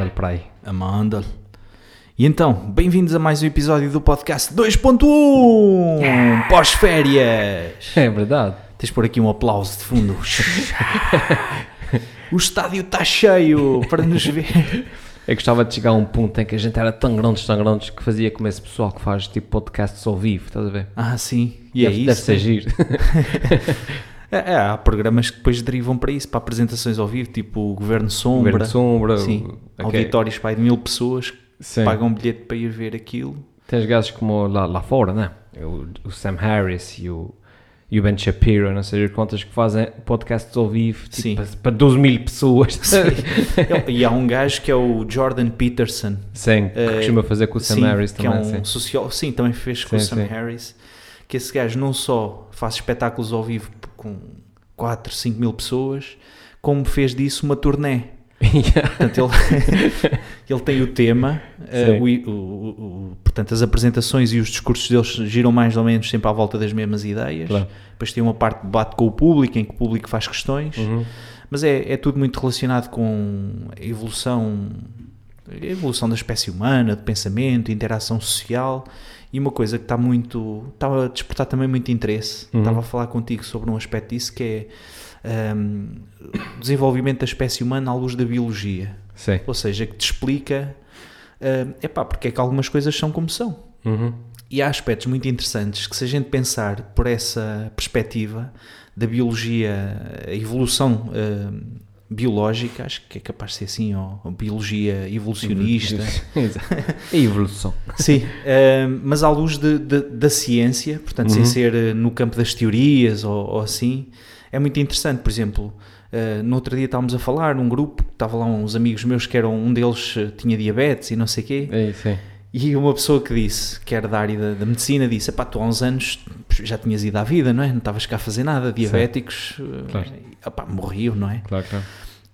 Amanda para aí. Amanda. E então, bem-vindos a mais um episódio do podcast 2.1 pós-férias. É verdade. Tens de pôr aqui um aplauso de fundo. o estádio está cheio para nos ver. Eu gostava de chegar a um ponto em que a gente era tão grandes, tão grandes, que fazia como esse pessoal que faz tipo podcasts ao vivo, estás a ver? Ah, sim. E deve, é isso. Deve ser giro. É, é, há programas que depois derivam para isso, para apresentações ao vivo, tipo o Governo Sombra. Governo Sombra. Sim. o- ok. Auditórios para de mil pessoas que Sim. pagam um bilhete para ir ver aquilo. Tens gajos como lá, lá fora, né? O, o Sam Harris e o, e o Ben Shapiro, não sei quantas que fazem podcasts ao vivo tipo, Sim. para, para 12 mil pessoas. e há um gajo que é o Jordan Peterson. Sim, que Eh, costuma fazer com o Sam sim, Harris que também. é um sim. sociólogo. Sim, também fez com o Sim, Sam sim. Harris. Que esse gajo não só faz espetáculos ao vivo com 4, 5 mil pessoas, como fez disso uma turnê. Yeah. Portanto, ele, ele tem o tema, Sim. o, o- o- portanto, as apresentações e os discursos deles giram mais ou menos sempre à volta das mesmas ideias. Claro. Depois tem uma parte de debate com o público, em que o público faz questões. Uhum. Mas é, é tudo muito relacionado com a evolução, a evolução da espécie humana, de pensamento, interação social. E uma coisa que está muito. estava a despertar também muito interesse. Uhum. Estava a falar contigo sobre um aspecto disso que é hum, o desenvolvimento da espécie humana à luz da biologia. Sim. Ou seja, que te explica hum, epá, porque é que algumas coisas são como são. Uhum. E há aspectos muito interessantes que, se a gente pensar por essa perspectiva da biologia, a evolução eh, biológica, acho que é capaz de ser assim, ou, ou biologia evolucionista. A evolução. Sim, eh, mas à luz de- de- da ciência, portanto, sem Uhum. ser eh, no campo das teorias ou, ou assim, é muito interessante. Por exemplo, eh, no outro dia estávamos a falar num grupo, estava lá uns amigos meus que eram, um deles tinha diabetes e não sei o quê. É sim. E uma pessoa que disse, que era da área da, da medicina, disse: Epá, tu há uns anos já tinhas ido à vida, não é? Não estavas cá a fazer nada, diabéticos, eh, Claro. epá, morriam, não é? Claro, claro.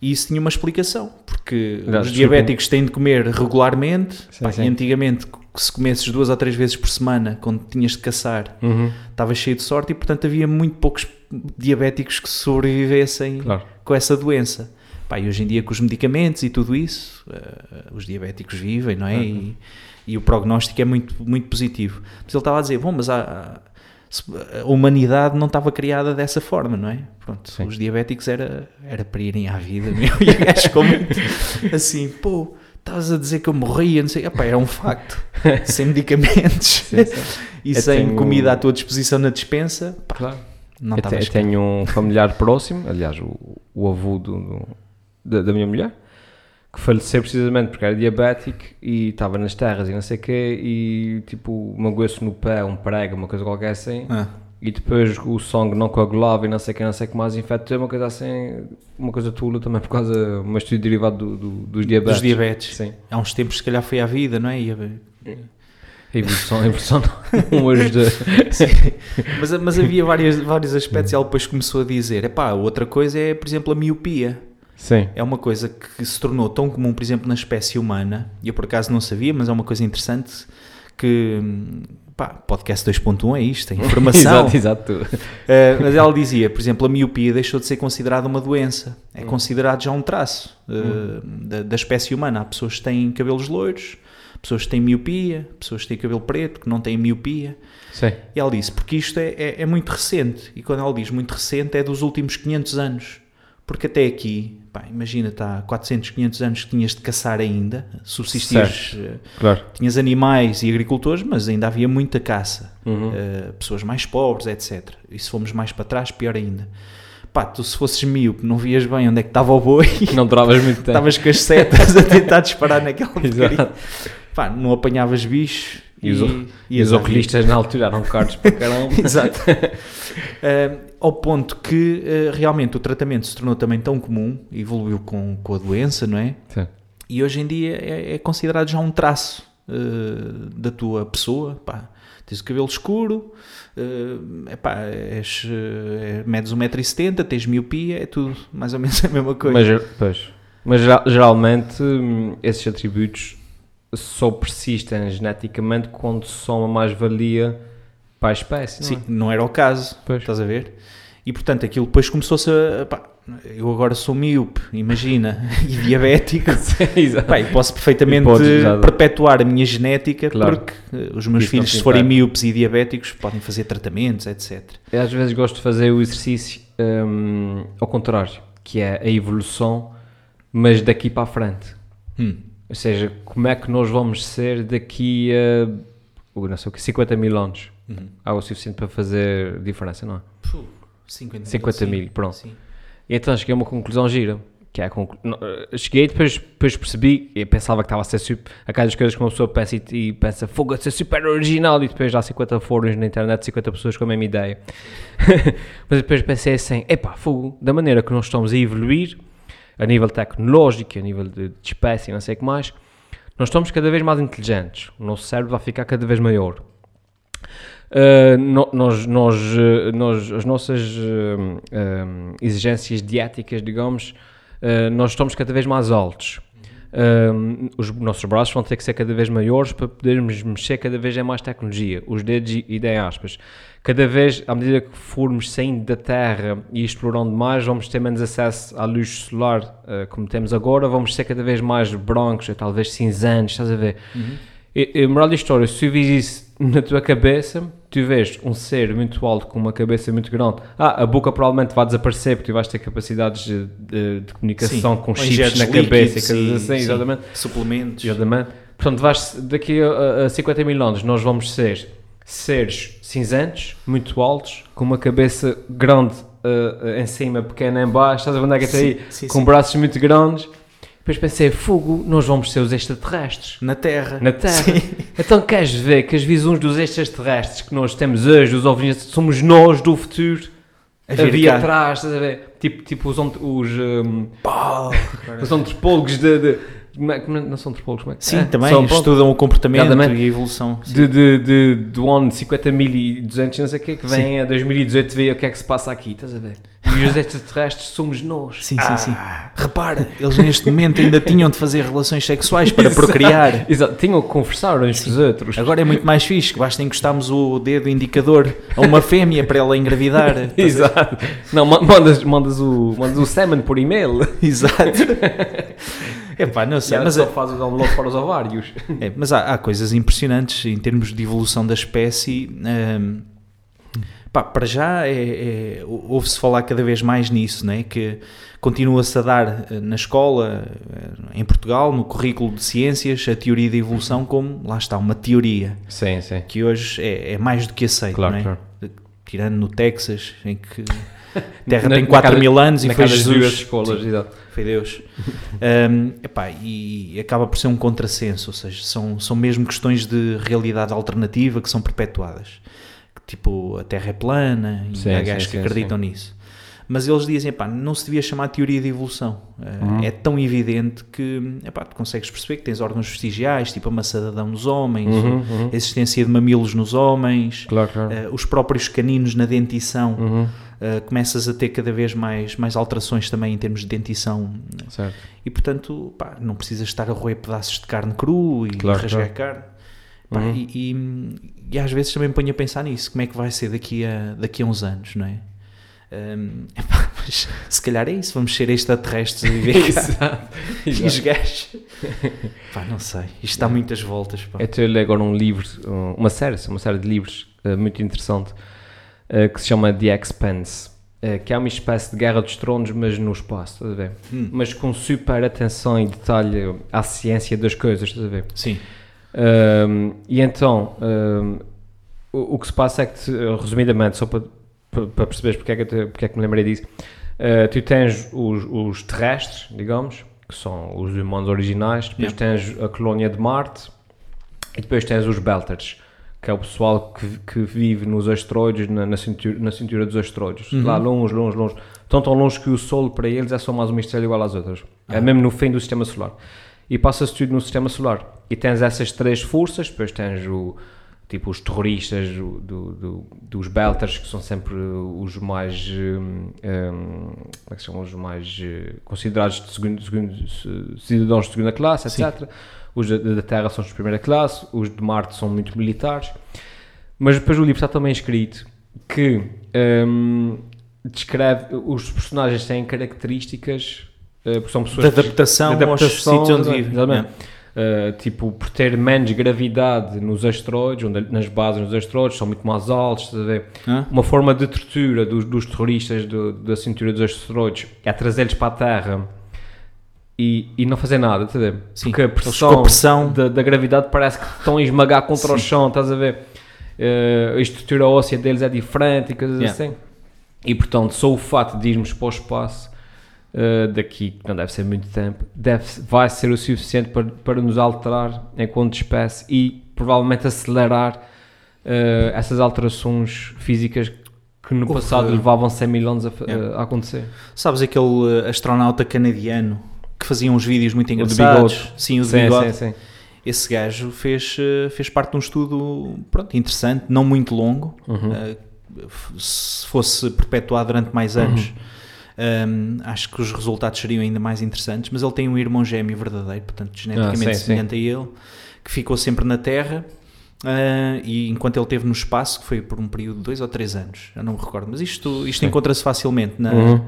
E isso tinha uma explicação, porque os diabéticos têm de comer regularmente, Sim, pá, sim. e antigamente, se comesses duas ou três vezes por semana, quando tinhas de caçar, Uhum. estavas cheio de sorte e, portanto, havia muito poucos diabéticos que sobrevivessem Claro. com essa doença. Pá, e hoje em dia, com os medicamentos e tudo isso, eh, os diabéticos vivem, não é? E, e o prognóstico é muito, muito positivo. Mas ele estava a dizer, bom, mas há- a humanidade não estava criada dessa forma, não é? Pronto, Sim. os diabéticos era, era para irem à vida, meu. E o gajo ficou muito assim, pô, estavas a dizer que eu morria, não sei, Epá, era um facto, sem medicamentos e Eu sem tenho- comida à tua disposição na dispensa, pá, Claro. não eu, te- eu tenho um familiar próximo, aliás, o, o avô do, do- da, da minha mulher, que faleceu precisamente porque era diabético e estava nas terras e não sei o quê, e tipo, magoou-se no pé, um prego, uma coisa qualquer assim, Ah. e depois o sangue não coagulava e não sei o que, não sei o que mais, infectou uma coisa assim, uma coisa tula também por causa um estudo derivado do, do- dos diabetes. Dos diabetes. Sim. Há uns tempos, se calhar, foi à vida, não é? E a- A evolução, a evolução não ajuda. mas, mas havia várias, vários aspectos e ela depois começou a dizer: epá, outra coisa é, por exemplo, a miopia. Sim. É uma coisa que se tornou tão comum, por exemplo, na espécie humana, e eu por acaso não sabia, mas é uma coisa interessante que. hum, Pá, podcast 2.1 é isto, é informação. exato, exato. Uh, mas ela dizia, por exemplo, a miopia deixou de ser considerada uma doença. É considerado já um traço uh, da, da espécie humana. Há pessoas que têm cabelos loiros, pessoas que têm miopia, pessoas que têm cabelo preto, que não têm miopia. Sim. E ela disse, porque isto é, é, é muito recente. E quando ela diz muito recente, é dos últimos 500 anos. Porque até aqui, pá, imagina, está há 400, 500 anos que tinhas de caçar ainda, subsistires, uh, Claro. tinhas animais e agricultores, mas ainda havia muita caça. Uhum. Uh, pessoas mais pobres, etc. E se fomos mais para trás, pior ainda. Pá, tu se fosses míope, não vias bem onde é que estava o boi, Não duravas muito tempo. estavas com as setas a tentar disparar naquela. Pá, não apanhavas bicho E os, e os oculistas na altura eram caros para caramba. Exato. Uh, ao ponto que uh, realmente o tratamento se tornou também tão comum, evoluiu com, com a doença, não é? Sim. E hoje em dia é, é considerado já um traço uh, da tua pessoa. Pá, tens o cabelo escuro, uh, epá, és, uh, medes 1,70m, tens miopia, é tudo mais ou menos a mesma coisa. Mas, pois, mas geral- geralmente hum, esses atributos só persistem geneticamente quando são uma mais-valia para a espécie, não Sim, é? não era o caso, Pois. estás a ver? E portanto aquilo depois começou-se a. Pá, eu agora sou míope, imagina, e diabético. Pá, posso perfeitamente podes perpetuar a minha genética Claro. porque eh, os meus Isso filhos, se forem míopes e diabéticos, podem fazer tratamentos, etc. Eu às vezes gosto de fazer o exercício hum, ao contrário, que é a evolução, mas daqui para a frente. Hum. Ou seja, como é que nós vamos ser daqui a não sei o que, 50 mil anos? Uhum. Algo suficiente para fazer diferença, não é? Puh, 50 mil. 50 sim. mil, pronto. Sim. E então cheguei a uma conclusão gira. Que é a conclu... eh, cheguei e depois, depois percebi, e pensava que estava a ser super. Aquelas coisas que uma pessoa pensa e, e pensa, fogo, a ser super original, e depois há 50 fóruns na internet, 50 pessoas com a mesma ideia. Mas depois pensei assim, epá, fogo, da maneira que nós estamos a evoluir, a nível tecnológico, a nível de, de espécie, não sei o que mais, nós estamos cada vez mais inteligentes. O nosso cérebro vai ficar cada vez maior. Uh, no- nós, nós, uh, nós, as nossas uh, um, exigências diéticas, digamos, uh, nós estamos cada vez mais altos. Um, os nossos braços vão ter que ser cada vez maiores para podermos mexer cada vez em mais tecnologia. Os dedos, e e aspas, cada vez, à medida que formos saindo da Terra e explorando mais, vamos ter menos acesso à luz solar uh, como temos agora, vamos ser cada vez mais brancos, ou talvez cinzentos, estás a ver? E, e, moral da história, se tu isso na tua cabeça, vês um ser muito alto com uma cabeça muito grande, ah, a boca provavelmente vai desaparecer porque tu vais ter capacidades de, de- de comunicação com Ou chips na cabeça e assim, sim, exatamente. Suplementos. Exatamente. Portanto, vais, daqui a, a 50 mil anos nós vamos ser seres cinzentos, muito altos, com uma cabeça grande uh, em cima, pequena em baixo, estás a ver onde é que está aí? Sim, sim, com sim. braços muito grandes. Depois pensei, fogo, nós vamos ser os extraterrestres. Na Terra. Na Terra. Sim. Então queres ver que as visões dos extraterrestres que nós temos hoje, dos OVNIs, somos nós do futuro A a vir vir cá. atrás, estás a ver? Tipo, tipo os, os, um, Pau. os antropólogos de, de- é- não são antropólogos, como é Sim, é? também São, estudam o comportamento Exatamente. e a evolução. Sim. de, de, de, do ano 50.200, não sei o que, que vem a 2018 ver o que é que se passa aqui, estás a ver? E os extraterrestres somos nós. Sim, sim, sim. Repara, eles neste momento ainda tinham de fazer relações sexuais para procriar. Exato, tinham que conversar uns com os outros. Agora é muito mais fixe, que basta encostarmos o dedo indicador a uma fêmea para ela engravidar. A- Exato. Não, ma- mandas, mandas, o, mandas o semen por e-mail. Exato. Epá, não sei, mas, mas só faz o download para os ovários. é, mas há, há coisas impressionantes em termos de evolução da espécie. hum, pá, para já é, é- ouve-se falar cada vez mais nisso, né? que continua-se a dar eh, na escola, eh, em Portugal, no currículo de ciências, a teoria da evolução como, lá está, uma teoria, Sim, sim. que hoje é, é mais do que aceito, Claro, não é? claro. Tirando no Texas, em que a Terra Na- tem na 4 cada- mil anos e foi Jesus. escolas, Sim. Foi Deus. Um, epá, e acaba por ser um contrassenso, ou seja, são, são mesmo questões de realidade alternativa que são perpetuadas. Tipo, a Terra é plana e Sim, há sim, gajos que sim, acreditam nisso. Mas eles dizem, epá, não se devia chamar teoria de evolução. Uh, Uhum. É tão evidente que epá, tu consegues perceber que tens órgãos vestigiais, tipo a maçã de Adão nos homens, Uhum, uhum. a existência de mamilos nos homens, Claro, claro. uh, os próprios caninos na dentição. Uh, começas a ter cada vez mais, mais alterações também em termos de dentição Certo. e portanto pá, não precisas estar a roer pedaços de carne cru e Claro, rasgar claro. carne Pá, Uhum. e, e- e às vezes também me ponho a pensar nisso como é que vai ser daqui a, daqui a uns anos não é? Epá, mas se calhar é isso vamos ser extraterrestres a viver cá e os gajos pá, não sei, isto dá muitas voltas pá. Eu ler agora um livro, um- uma série, uma série de livros eh, muito interessante eh, que se chama The Expanse, eh, que é uma espécie de Guerra dos Tronos, mas no espaço, estás a ver? Hum, Mas com super atenção e detalhe à ciência das coisas, estás a ver? sim, Um, e então, um, o, o que se passa é que, te- resumidamente, só para, para, perceberes porque é, que te- porque é que me lembrei disso, uh, tu tens os, os terrestres, digamos, que são os humanos originais, depois tens a colónia de Marte e depois tens os Belters, que é o pessoal que, que vive nos asteroides, na, na, cintura, na cintura dos asteroides, Uhum. lá longe, longe, longe, tão tão longe que o Sol para eles é só mais uma estrela igual às outras, é Ah. mesmo no fim do sistema solar e passa-se tudo no sistema solar. E tens essas três forças, depois tens o, tipo os terroristas do, do- do- dos Belters, que são sempre os mais, hum, hum, como é que se chamam, os mais eh, considerados de segundo, segundo- se- cidadãos de segunda classe, Sim. etc. Os da, da Terra são os de primeira classe, os de Marte são muito militares. Mas depois o livro está também escrito que hum, descreve, os personagens têm características, porque são De pessoas que- adaptação, de aos adaptação, sítios onde vivem. Uh, tipo, por ter menos gravidade nos asteroides, onde, nas bases dos asteroides, são muito mais altos, estás a ver? Hã? Uma forma de tortura dos, dos terroristas do- da cintura dos asteroides é trazê-los para a Terra e, e não fazer nada, estás a ver? Sim, Porque a pressão, a pressão- Da, da gravidade parece que estão a esmagar contra o Sim. chão, estás a ver? Uh, a estrutura óssea deles é diferente e coisas Yeah. assim. E portanto, só o fato de irmos para o espaço uh, daqui, que não deve ser muito tempo, deve, vai ser o suficiente para, para nos alterar enquanto espécie e provavelmente acelerar uh, essas alterações físicas que no Houve- passado levavam 100 mil anos a, Yeah. a acontecer. Sabes aquele eh, astronauta canadiano que fazia uns vídeos muito engraçados? bigode. Sim, o sim, bigode. sim, sim. Esse gajo fez, eh, fez parte de um estudo pronto, interessante, não muito longo. Uhum. Eh, f- se fosse perpetuado durante mais anos, ehm, acho que os resultados seriam ainda mais interessantes. Mas ele tem um irmão gêmeo verdadeiro, portanto, geneticamente Ah, sim, semelhante a ele, que ficou sempre na Terra. eh, e enquanto ele esteve no espaço, que foi por um período de dois ou três anos, eu não me recordo, mas isto, isto Sim. encontra-se facilmente na, Uhum.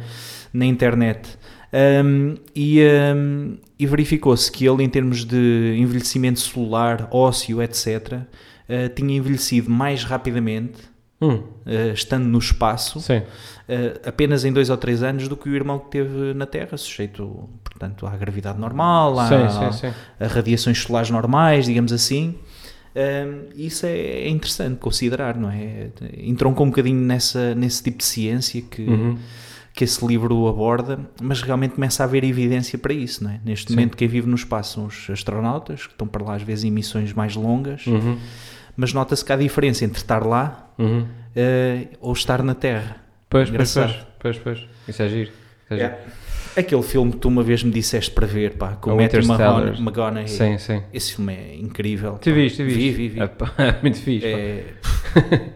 na internet. Um, e, um, e verificou-se que ele, em termos de envelhecimento celular, ósseo, etc., uh, tinha envelhecido mais rapidamente, Hum, uh, estando no espaço, uh, apenas em dois ou três anos, do que o irmão que teve na Terra, sujeito, portanto, à gravidade normal, à, sim, sim, sim. a radiações solares normais, digamos assim. Um, isso é, é interessante considerar, não é? Entroncou um bocadinho nessa, nesse tipo de ciência que, Uhum. que esse livro aborda, mas realmente começa a haver evidência para isso, não é? Neste Sim. momento, quem vive no espaço são os astronautas, que estão para lá às vezes em missões mais longas, Uhum. Mas nota-se que há diferença entre estar lá Uhum. eh, ou estar na Terra. Pois, pois, Engraçado. pois, pois, pois. Isso é giro. Isso é giro. Aquele filme que tu uma vez me disseste para ver, pá, com O Matthew McConaughey. Sim, sim. Esse filme é incrível. Tu viste, tu viste? Vi, vi, vi. É, é muito fixe. É,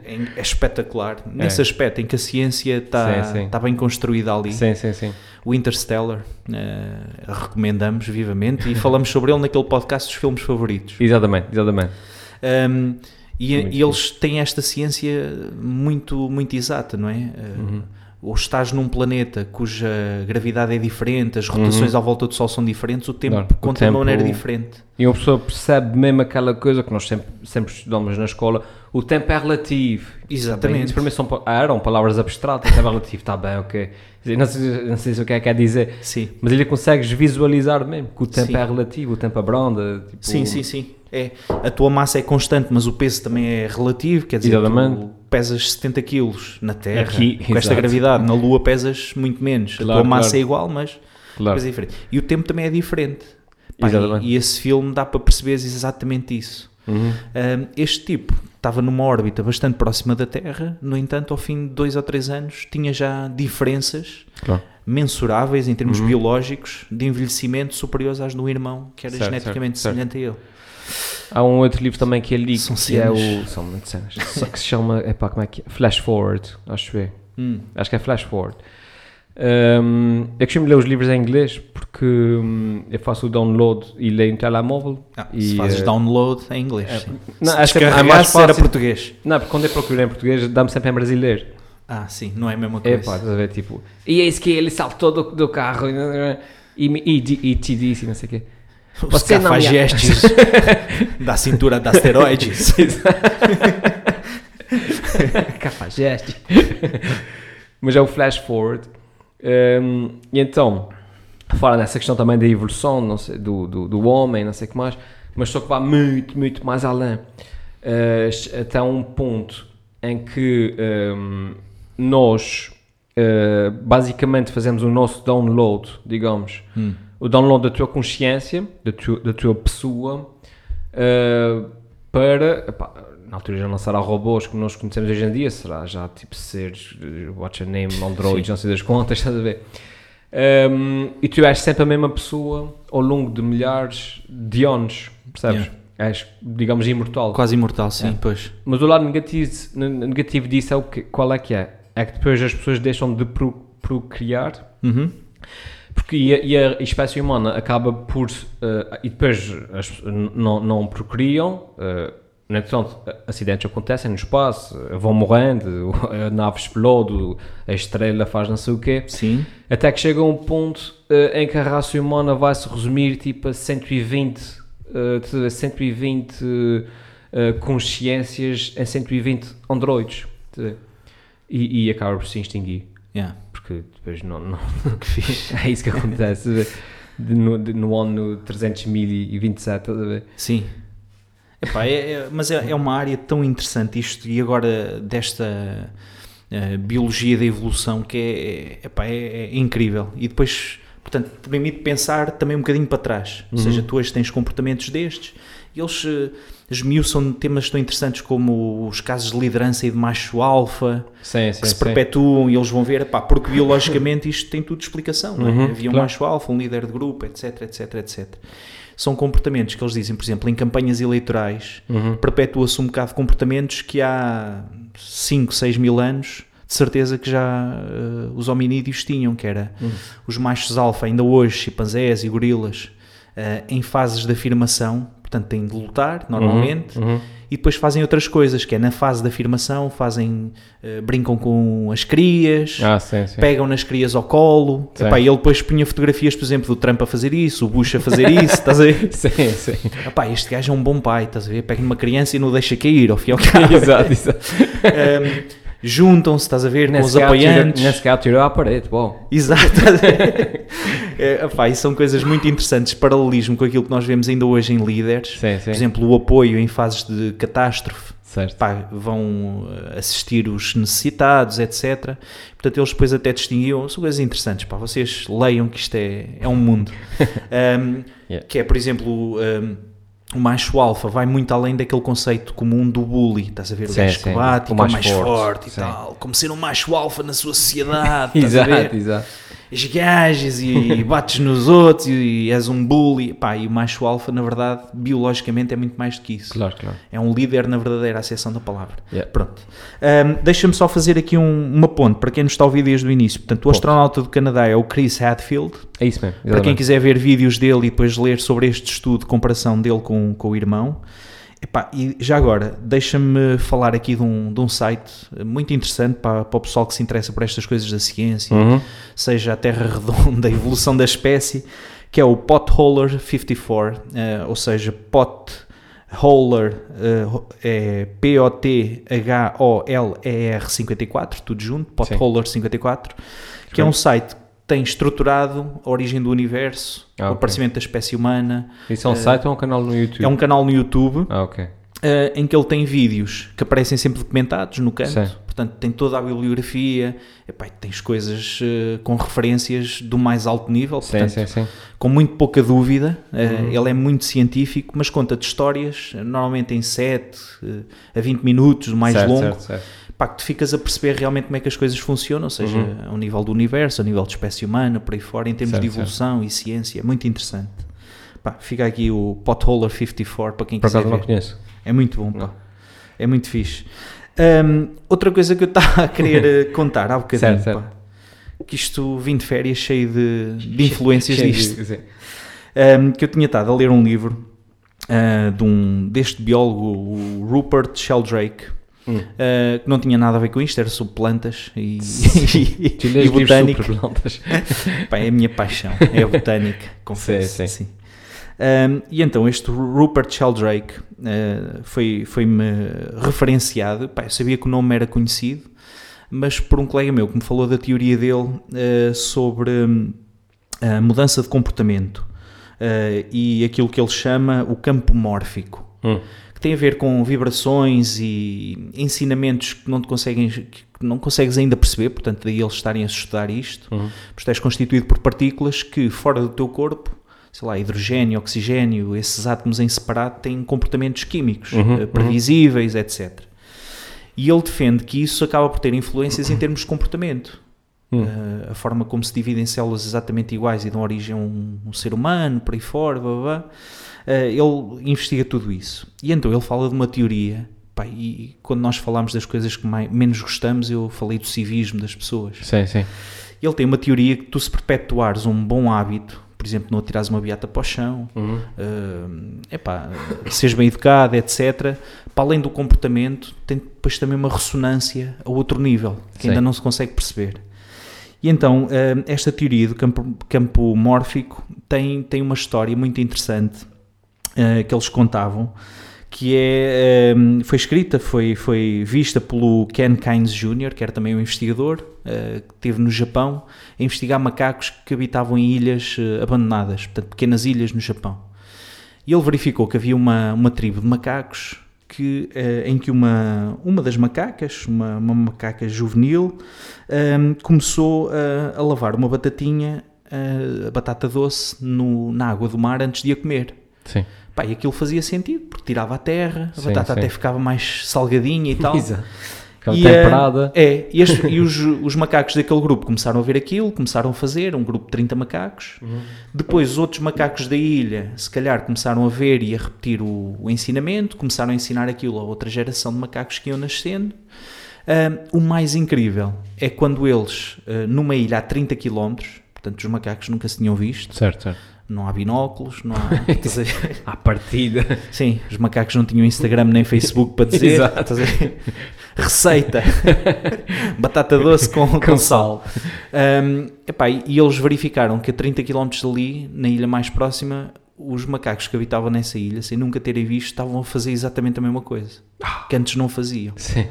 é, é espetacular. Nesse aspecto em que a ciência está está bem construída ali. Sim, sim, sim. O Interstellar, eh, recomendamos vivamente e falamos sobre ele naquele podcast dos filmes favoritos. Exatamente, exatamente. Um, e, e eles têm esta ciência muito, muito exata, não é? Uh, Uhum. Ou estás num planeta cuja gravidade é diferente, as rotações à volta do Sol são diferentes, o tempo Uhum. Claro, o conta de uma tempo- maneira diferente. E uma pessoa percebe mesmo aquela coisa que nós sempre, sempre estudamos na escola, o tempo é relativo. Exatamente. Isso para mim são, ah, eram palavras abstratas, tempo é relativo, está bem, ok. Não sei, não sei se o que é que quer dizer, Sim. mas ele consegues visualizar mesmo que o tempo Sim. é relativo, o tempo abranda. Tipo, Sim, sim, sim. É, a tua massa é constante, mas o peso também é relativo, quer dizer, Exatamente. tu pesas 70 quilos na Terra, Aqui, com esta exato. gravidade, na Lua pesas muito menos. a Claro, tua massa claro. é igual, mas Claro. coisa diferente. E o tempo também é diferente. Pá, Exatamente. e, e esse filme dá para perceber exatamente isso. Uhum. Um, este tipo estava numa órbita bastante próxima da Terra, no entanto, ao fim de dois ou três anos, tinha já diferenças Claro. mensuráveis em termos Uhum. biológicos de envelhecimento superiores às do irmão, que era Certo, geneticamente certo, certo. semelhante a ele. Há um outro livro também que ele liga, São que é cenas. o. São muitas cenas. Só que se chama. Epá, como é que é? Flash Forward, acho eu. Hum. Acho que é Flash Forward. Um, eu costumo ler os livros em inglês porque hum, eu faço o download e leio no telemóvel. Ah, e, se fazes eh, download em inglês. é- sim. não, se é sempre- é mais descarregasses era fácil. português. Não, porque quando eu procuro em português dá-me sempre em brasileiro. Ah, sim, não é a mesma É coisa. pá, estás a ver? Tipo, e eis que ele saltou do, do carro e, e, e, e te disse, não sei o quê. Os Você cafajestes da cintura de asteroides. Cafajeste. Mas é o flash forward. Um, e então, fala nessa questão também da evolução não sei, do, do, do homem, não sei o que mais, mas só que vai muito, muito mais além. Uh, até um ponto em que um, nós uh, basicamente fazemos o nosso download, digamos, Hum. O download da tua consciência, da tua, da tua pessoa, uh, para. epá, na altura já não será robôs como nós conhecemos hoje em dia, será já tipo seres, eh, what's your name, androids, não sei das contas, estás a ver? Um, e tu és sempre a mesma pessoa ao longo de milhares de anos, percebes? És, digamos, imortal. Quase imortal, sim, É. pois. Mas o lado negativo, negativo disso é o que, qual é que é? É que depois as pessoas deixam de pro- procriar Uhum. Porque e a, e a espécie humana acaba por. eh, e depois as não, não procriam, eh, no entretanto, acidentes acontecem no espaço, vão morrendo, a nave explode, a estrela faz não sei o quê. Sim. Até que chega um ponto uh, em que a raça humana vai se resumir tipo a 120, uh, 120 uh, consciências em 120 androides. E, e acaba por se extinguir. Yeah. Porque depois não. não que fixe. é isso que acontece. no, no ano 300.027, estás a ver? Sim. Epá, é, é, mas é, é, uma área tão interessante isto e agora desta uh, biologia da evolução que é, epá, é, é, incrível. E depois, portanto, permite pensar também um bocadinho para trás. Ou seja, uhum. tu hoje tens comportamentos destes e eles uh, esmiuçam temas tão interessantes como os casos de liderança e de macho alfa sim, sim, que se sim. perpetuam e eles vão ver, epá, porque biologicamente isto tem tudo explicação. Não é? Uhum, Havia um claro. macho alfa, um líder de grupo, etc, etc, etc são comportamentos que eles dizem, por exemplo, em campanhas eleitorais, uhum. perpetua-se um bocado de comportamentos que há 5, 6 mil anos, de certeza que já uh, os hominídeos tinham, que era uhum. os machos alfa, ainda hoje, chimpanzés e gorilas, uh, em fases de afirmação, portanto têm de lutar, normalmente, uhum. e depois fazem outras coisas, que é na fase de afirmação, fazem, uh, brincam com as crias, ah, sim, sim. pegam nas crias ao colo, Epá, e ele depois punha fotografias, por exemplo, do Trump a fazer isso, o Bush a fazer isso, estás a ver? sim, sim. Epá, este gajo é um bom pai, estás a ver? Pega uma criança e não deixa cair, ao fim e ao cabo. exato, exato. um, Juntam-se, estás a ver, nesse com os apoiantes. Nesse caso tirou à parede, bom. Exato. é, e são coisas muito interessantes, paralelismo com aquilo que nós vemos ainda hoje em líderes. Sim, sim. Por exemplo, o apoio em fases de catástrofe. Certo. Pá, vão eh, assistir os necessitados, etc. Portanto, eles depois até distinguiam, são coisas interessantes, pá, vocês leiam que isto é, é um mundo. um, yeah. Que é, por exemplo, um, o macho alfa vai muito além daquele conceito comum do bully, estás a ver? O sim, gajo sim. que bate, o mais mais forte, forte, e sim. tal. Como ser um macho alfa na sua sociedade, exato, exato. As gajas e bates nos outros e, és um bully. Pá, e o macho alfa, na verdade, biologicamente é muito mais do que isso. Claro, claro. É um líder na verdadeira acessão da palavra. Yeah. Pronto. Um, Deixa-me só fazer aqui um, uma ponte para quem nos está a ouvir desde o início. Portanto, o Ponto. astronauta do Canadá é o Chris Hadfield. É isso mesmo. Para quem exatamente. quiser ver vídeos dele e depois ler sobre este estudo de comparação dele com, com o irmão. Epá, e já agora, deixa-me falar aqui de um, de um site muito interessante para, para o pessoal que se interessa por estas coisas da ciência, Uhum. seja a Terra Redonda, a evolução da espécie, que é o Potholer 54, eh, ou seja, Potholer eh, é P-O-T-H-O-L-E-R 54, tudo junto, Potholer 54, que é um site tem estruturado a origem do universo, Ah, o ok. aparecimento da espécie humana. Isso é um Eh, site ou um canal no YouTube? É um canal no YouTube Ah, ok. eh, em que ele tem vídeos que aparecem sempre documentados no canto. Sim. Portanto, tem toda a bibliografia, epá, tens coisas eh, com referências do mais alto nível, Sim, portanto, sim, sim. com muito pouca dúvida. Eh, Uhum. Ele é muito científico, mas conta-te histórias, eh, normalmente em 7 a 20 minutos, o mais certo, longo, Certo, certo. Pá, que tu ficas a perceber realmente como é que as coisas funcionam, ou seja, Uhum. ao nível do universo, ao nível de espécie humana, por aí fora, em termos Certo, de evolução e ciência, é muito interessante. Pá, fica aqui o Potholer 54 para quem Por quiser acaso não ver. conheço. É muito bom, pá. Não. É muito fixe. Hum, outra coisa que eu estava a querer eh, contar há bocadinho, Certo, certo. pá, que isto vim de férias cheio de, de influências Cheio de- disto. sim. Um, que eu tinha estado a ler um livro uh, de um, deste biólogo, o Rupert Sheldrake, Hum. uh, que não tinha nada a ver com isto, era sobre plantas e, e, e botânica. Pá, é a minha paixão, é a botânica, confesso. Sim, sim. Um, e então este Rupert Sheldrake uh, foi- foi-me referenciado, Pá, eu sabia que o nome era conhecido, mas por um colega meu que me falou da teoria dele uh, sobre hum, a mudança de comportamento uh, e aquilo que ele chama o campo mórfico Hum. Tem a ver com vibrações e ensinamentos que não te conseguem que não consegues ainda perceber, portanto daí eles estarem a estudar isto, Uhum. tu és constituído por partículas que fora do teu corpo, sei lá, hidrogênio, oxigênio, esses átomos em separado têm comportamentos químicos Uhum, eh, previsíveis, etc. E ele defende que isso acaba por ter influências em termos de comportamento. Hum. Uh, a forma como se dividem células exatamente iguais e dão origem a um, um ser humano, por aí fora, blá, blá, blá. Uh, ele investiga tudo isso. E então ele fala de uma teoria, pá, e quando nós falamos das coisas que mais, menos gostamos, eu falei do civismo das pessoas. Sim, sim. Ele tem uma teoria que tu se perpetuares um bom hábito, por exemplo, não atirares uma beata para o chão, Uhum. uh, epá, seres bem educado, etc. Para além do comportamento, tem depois também uma ressonância a outro nível, que Sim. ainda não se consegue perceber. E então, uh, esta teoria do campo, campo mórfico tem, tem uma história muito interessante uh, que eles contavam, que é, um, foi escrita, foi, foi vista pelo Ken Kynes Jr., que era também um investigador, que esteve no Japão, a investigar macacos que habitavam em ilhas abandonadas, portanto, pequenas ilhas no Japão. E ele verificou que havia uma, uma tribo de macacos que, uh, em que uma, uma das macacas, uma, uma macaca juvenil, um, começou a, a lavar uma batatinha, uh, a batata doce, no, na água do mar antes de a comer. Sim. Pá, e aquilo fazia sentido, porque tirava a terra, a Sim, batata sim. até ficava mais salgadinha e tal. Exato. Aquela E, eh. É, e, as- e os, os macacos daquele grupo começaram a ver aquilo, começaram a fazer, um grupo de 30 macacos. Depois, os outros macacos da ilha, se calhar, começaram a ver e a repetir o, o ensinamento, começaram a ensinar aquilo a outra geração de macacos que iam nascendo. O mais incrível é quando eles, ah, numa ilha a 30 km, portanto, os macacos nunca se tinham visto, Certo, certo. não há binóculos, não há. ver? À partida. Sim, os macacos não tinham Instagram nem Facebook para dizer. Exato. Receita: batata doce com, com sal. Um, epá, e eles verificaram que a 30 km dali, na ilha mais próxima, os macacos que habitavam nessa ilha, sem nunca terem visto, estavam a fazer exatamente a mesma coisa que antes não faziam. Sim.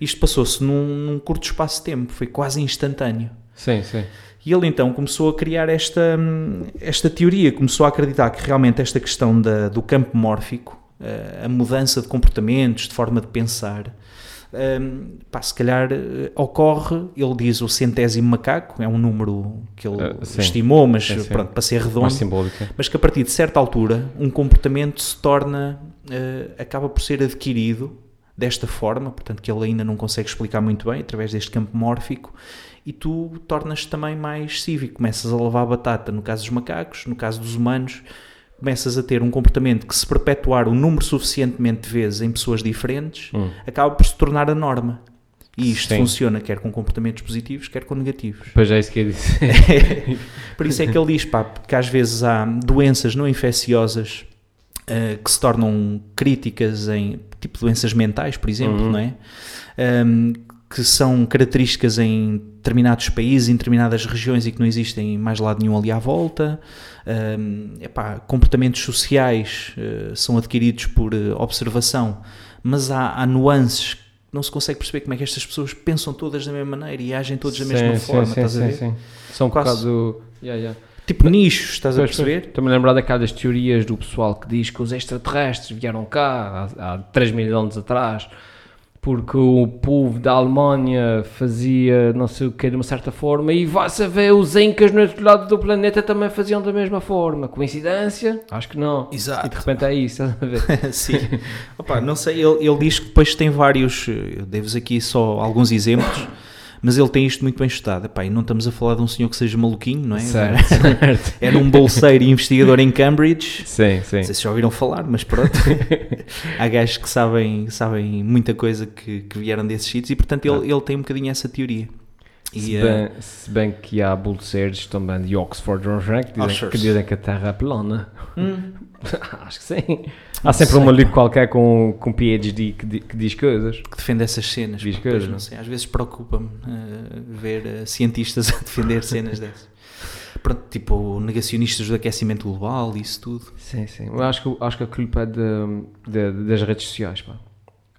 Isto passou-se num, num curto espaço de tempo, foi quase instantâneo. Sim, sim. E ele então começou a criar esta, hum, esta teoria, começou a acreditar que realmente esta questão da- do campo mórfico, eh, a mudança de comportamentos, de forma de pensar, hum, pá, se calhar eh, ocorre, ele diz o centésimo macaco, é um número que ele sim. estimou, mas sim. pronto, para ser redondo, mas que a partir de certa altura um comportamento se torna, eh, acaba por ser adquirido desta forma, portanto que ele ainda não consegue explicar muito bem, através deste campo mórfico, e tu tornas-te também mais cívico, começas a lavar a batata, no caso dos macacos, no caso dos humanos, começas a ter um comportamento que se perpetuar um número suficientemente de vezes em pessoas diferentes, Hum. acaba por se tornar a norma. E isto Sim. funciona quer com comportamentos positivos, quer com negativos. Pois é isso que eu disse. Por isso é que ele diz pá, que às vezes há doenças não infecciosas eh, que se tornam críticas em tipo doenças mentais, por exemplo, Uhum. não é? Ahm, que são características em determinados países, em determinadas regiões e que não existem em mais lado nenhum ali à volta. Epá, comportamentos sociais eh, são adquiridos por eh, observação, mas há, há nuances que não se consegue perceber como é que estas pessoas pensam todas da mesma maneira e agem todos da mesma Sim, forma, sim, estás sim, a ver? sim, sim. São um Quase- bocado. Yeah, yeah. Tipo nichos, estás a Pois, pois. perceber? Estou-me a lembrar daquelas teorias do pessoal que diz que os extraterrestres vieram cá há, há 3 mil anos atrás porque o povo da Alemanha fazia não sei o que de uma certa forma e vai-se a ver os incas no outro lado do planeta também faziam da mesma forma. Coincidência? Acho que não. Exato. E de repente é isso, a ver? Sim. Opa, não sei, ele, ele diz que depois tem vários, eh, eu devo aqui só alguns exemplos, mas ele tem isto muito bem estudado. Epá, e não estamos a falar de um senhor que seja maluquinho, não é? Certo, certo. Era um bolseiro e investigador em Cambridge. Sim, sim. Não sei se já ouviram falar, mas pronto. Há gajos que sabem, sabem muita coisa que, que vieram desses sítios e, portanto, ele, ele tem um bocadinho essa teoria. E, Se eh, bem, se bem que há bolseiros também de Oxford ou Oxford que dizem, que dizem que a Terra é plana. hum, Acho que sim. Há sempre um maluco qualquer com, com PhD que, que diz coisas. que defende essas cenas. Diz coisas. não sei, às vezes preocupa-me eh, ver eh, cientistas a defender cenas dessas. Pronto, tipo negacionistas do aquecimento global e isso tudo. Sim, sim. Eu acho que, acho que a culpa é de, de- das redes sociais. Pá.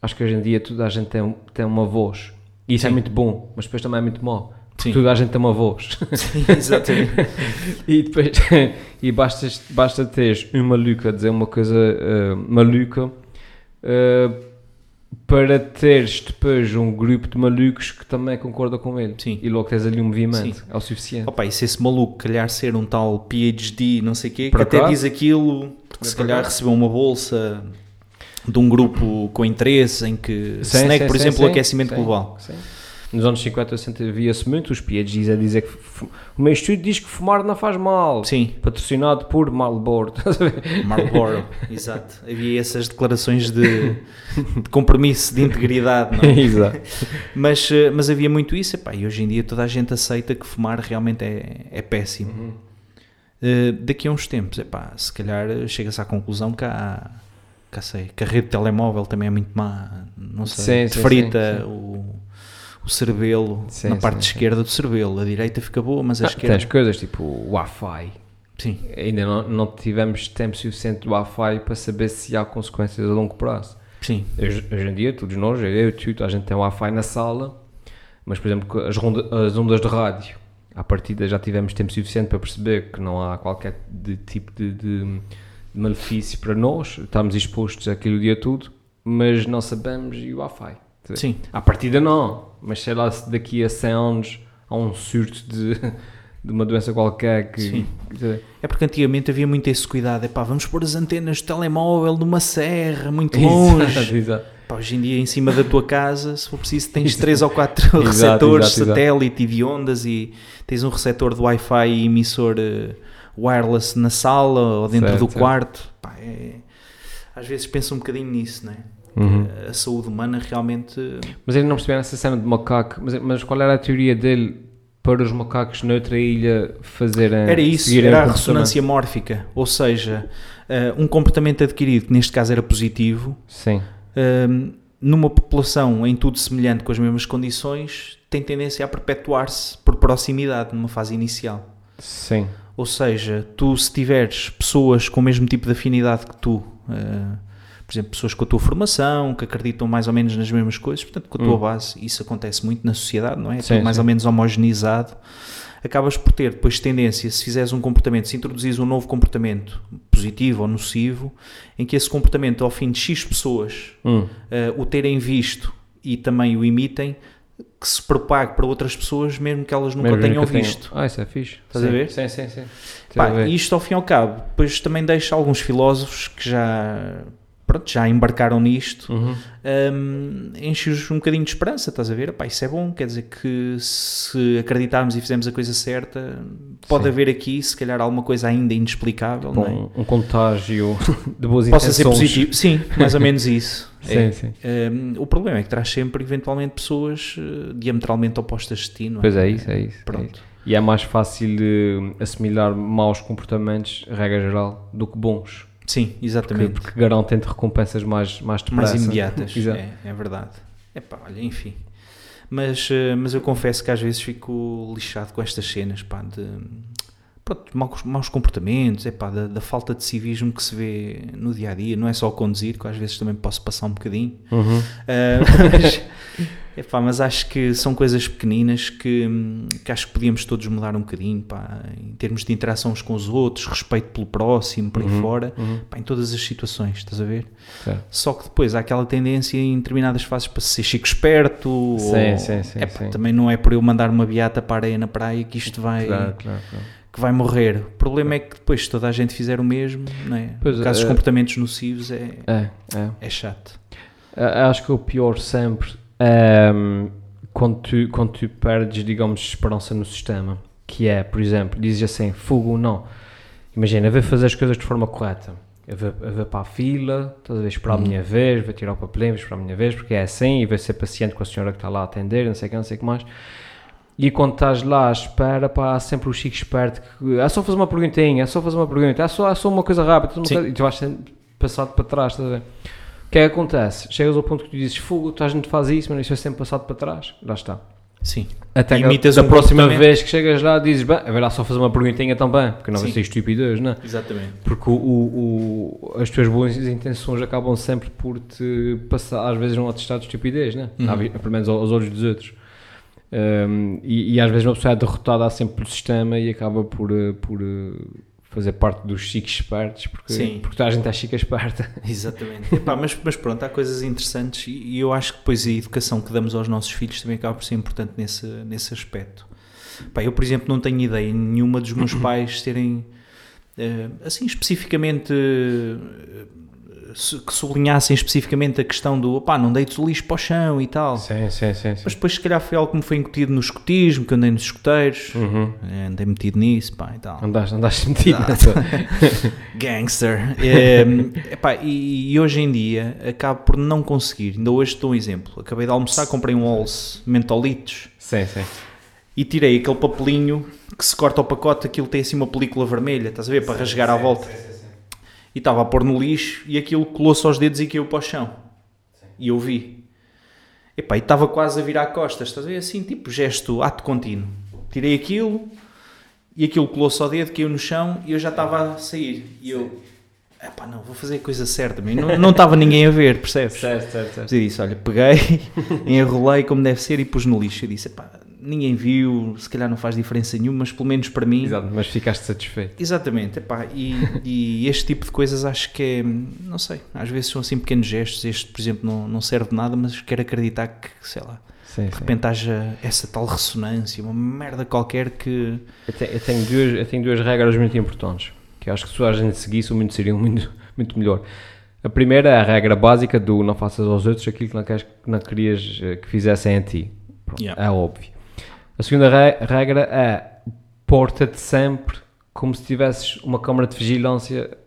Acho que hoje em dia toda a gente tem, tem uma voz. E isso é Sim. muito bom, mas depois também é muito mau. Porque Sim. toda a gente tem uma voz. Sim, exatamente. e depois e basta, basta teres um maluco a dizer uma coisa eh, maluca eh, para teres depois um grupo de malucos que também concorda com ele. Sim. E logo tens ali um movimento. Sim. É o suficiente. Opa, e se esse maluco calhar ser um tal PhD, não sei o quê, que Por até diz aquilo, porque se calhar acaso? recebeu uma bolsa de um grupo com interesse em que Sim, se negue, sim, por sim, exemplo, o aquecimento global. sim. Nos anos 50 60 via-se muito os PhDs a dizer que o meu estudo diz que fumar não faz mal. Sim, Patrocinado por Marlboro. Marlboro, exato. Havia essas declarações de, de compromisso, de integridade, não é? Exato. Mas, eh, mas havia muito isso, epá, e hoje em dia toda a gente aceita que fumar realmente é, é péssimo. Uhum. Uh, daqui a uns tempos, epá, se calhar chega-se à conclusão que há, que, sei, que a rede de telemóvel também é muito má, não sei, Sim, sim, frita sim, sim. o, o cerebelo Sim, na sim, parte sim. esquerda do cerebelo, a direita fica boa, mas a Ah, esquerda... tens coisas tipo o Wi-Fi. Sim, Ainda não, não tivemos tempo suficiente do Wi-Fi para saber se há consequências a longo prazo. sim, Hoje, hoje em dia, todos nós, eu, tu, a gente tem Wi-Fi na sala, mas, por exemplo, as, ronda- as ondas de rádio, à partida já tivemos tempo suficiente para perceber que não há qualquer de tipo de, de- de malefício para nós, estamos expostos àquilo o dia todo, mas não sabemos e o Wi-Fi. Sim. À partida não, mas sei lá se daqui a 100 anos há um surto de, de uma doença qualquer que... Sim. É porque antigamente havia muito esse cuidado, epá, vamos pôr as antenas de telemóvel numa serra, muito longe. Exato, exato. Pá, hoje em dia, em cima da tua casa, se for preciso, tens três ou quatro Exato, receptores exato, exato. satélite e de ondas e tens um receptor de Wi-Fi e emissor eh, wireless na sala ou dentro Certo, do certo. quarto. Pá, é- Às vezes penso um bocadinho nisso, né? Uhum. Que A saúde humana realmente. Mas ele não percebeu essa cena de macaco. Mas, mas qual era a teoria dele para os macacos noutra ilha fazerem. Era isso, era a ressonância mórfica. Ou seja, eh, um comportamento adquirido, que neste caso era positivo, Sim. Hum, numa população em tudo semelhante com as mesmas condições, tem tendência a perpetuar-se por proximidade numa fase inicial. Sim. Ou seja, tu se tiveres pessoas com o mesmo tipo de afinidade que tu, eh, por exemplo, pessoas com a tua formação, que acreditam mais ou menos nas mesmas coisas, portanto, com a tua Hum. base, isso acontece muito na sociedade, não é? É Sim, mais sim. ou menos homogeneizado. Acabas por ter depois tendência, se fizeres um comportamento, se introduzires um novo comportamento, positivo ou nocivo, em que esse comportamento, ao fim de X pessoas, Hum. eh, o terem visto e também o imitem, que se propague para outras pessoas, mesmo que elas nunca Mesmo tenham tenha- visto. Ah, isso é fixe. Estás a Sim. ver? Sim, sim, sim. Pá, a isto ao fim e ao cabo, depois também deixa alguns filósofos que já, pronto, já embarcaram nisto, Uhum. hum, enche-os um bocadinho de esperança, estás a ver? Pá, isso é bom, quer dizer que se acreditarmos e fizermos a coisa certa, pode Sim. haver aqui, se calhar, alguma coisa ainda inexplicável, não é? Um, um contágio de boas Possa ser intenções. positivo, sim, mais ou menos isso. Sim, É. sim. Hum, o problema é que traz sempre, eventualmente, pessoas eh, diametralmente opostas de ti, não é? Pois é isso, é isso. é Pronto. isso. E é mais fácil de assimilar maus comportamentos, regra geral, do que bons. Sim, Porque, exatamente. porque garantem-te recompensas mais, mais depressa. mais imediatas. É, é verdade. Epá, olha, enfim. Mas, eh, mas eu confesso que às vezes fico lixado com estas cenas, pá, de pronto, maus, maus comportamentos, epá, da, da falta de civismo que se vê no dia a dia. Não é só conduzir, que às vezes também posso passar um bocadinho. Uhum. Ah, mas, epá, mas acho que são coisas pequeninas que, que acho que podíamos todos mudar um bocadinho, pá, em termos de interação uns com os outros, respeito pelo próximo, por aí Uhum, fora, uhum. pá, em todas as situações, estás a ver? Certo. Só que depois há aquela tendência em determinadas fases para ser chico esperto, Sim, ou, sim, sim, epá, também não é por eu mandar uma beata para a areia na praia que isto vai, Claro, claro, claro. Que vai morrer. O problema é que depois se toda a gente fizer o mesmo, não é? Pois, dos é- comportamentos nocivos é, É, é. é chato. Acho que o pior sempre é quando, tu, quando tu perdes, digamos, esperança no sistema. Que é, por exemplo, dizes assim, fogo não. Imagina, eu vou fazer as coisas de forma correta. Eu vou, eu vou para a fila, estás a ver, esperar a Uhum. minha vez, vou tirar o papelinho, vou esperar a minha vez, porque é assim, e vou ser paciente com a senhora que está lá a atender, não sei o que, não sei o que mais. E quando estás lá à espera, pá, há sempre o chico esperto que é só fazer uma perguntinha, é só fazer uma pergunta, é só, é só uma coisa rápida, uma coisa- e tu vais sendo passado para trás, estás a ver? O que é que acontece? Chegas ao ponto que tu dizes, fogo, tu a gente faz isso, mas isso é sempre passado para trás. Lá está. Sim. Até que da um próxima vez que chegas lá, dizes, bem, é lá só fazer uma perguntinha também, porque não vai Sim. ser estupidez, não é? Exatamente. Porque o, o- as tuas boas intenções acabam sempre por te passar, às vezes, um atestado de estupidez, né? Uhum. À vi- Pelo menos aos olhos dos outros. Um, e, e às vezes uma pessoa é derrotada sempre pelo sistema e acaba por, eh, por eh, fazer parte dos chiques espertos, porque, Sim. porque toda a gente é chica esperta. Exatamente. Epá, mas, mas pronto, há coisas interessantes e, e eu acho que depois a educação que damos aos nossos filhos também acaba por ser importante nesse, nesse aspecto. Pá, eu, por exemplo, não tenho ideia nenhuma dos meus pais terem, eh, assim, especificamente, que sublinhassem especificamente a questão do, opá, não deites o lixo para o chão e tal. Sim, sim, sim. sim. Mas depois, se calhar, foi algo que me foi incutido no escotismo, que andei nos escoteiros, Uhum. eh, andei metido nisso, pá, e tal. Andaste, andaste metido nessa. Gangster. Ehm, epá, e, e hoje em dia acabo por não conseguir. Ainda hoje estou um exemplo. Acabei de almoçar, comprei um Halls mentolitos Sim, sim. e tirei aquele papelinho que se corta o pacote, aquilo tem assim uma película vermelha, estás a ver, para rasgar à volta. E estava a pôr no lixo e aquilo colou-se aos dedos e caiu para o chão. E eu vi. Epá, e estava quase a virar costas, estás a ver? Assim, tipo gesto, ato contínuo. Tirei aquilo e aquilo colou-se ao dedo, caiu no chão e eu já estava a sair. E eu, epá, não, vou fazer a coisa certa. Não, não estava ninguém a ver, percebes? Certo, certo, certo. Eu disse, olha, peguei, enrolei como deve ser e pus no lixo. Eu disse, epá, ninguém viu, se calhar não faz diferença nenhuma, mas pelo menos para mim... Exato, mas ficaste satisfeito. Exatamente, epá, e, e este tipo de coisas acho que é, não sei, às vezes são assim pequenos gestos, este por exemplo não, não serve de nada, mas quero acreditar que, sei lá, Sim, de sim. repente haja essa tal ressonância, uma merda qualquer que... Eu tenho, eu tenho duas, eu tenho duas regras muito importantes, que acho que se a gente seguisse, o mundo seria muito, muito melhor. A primeira é a regra básica do não faças aos outros aquilo que não, queres, que não querias eh, que fizessem a ti. Pronto, Yeah. É óbvio. A segunda re- regra é porta-te sempre como se tivesses uma câmara de vigilância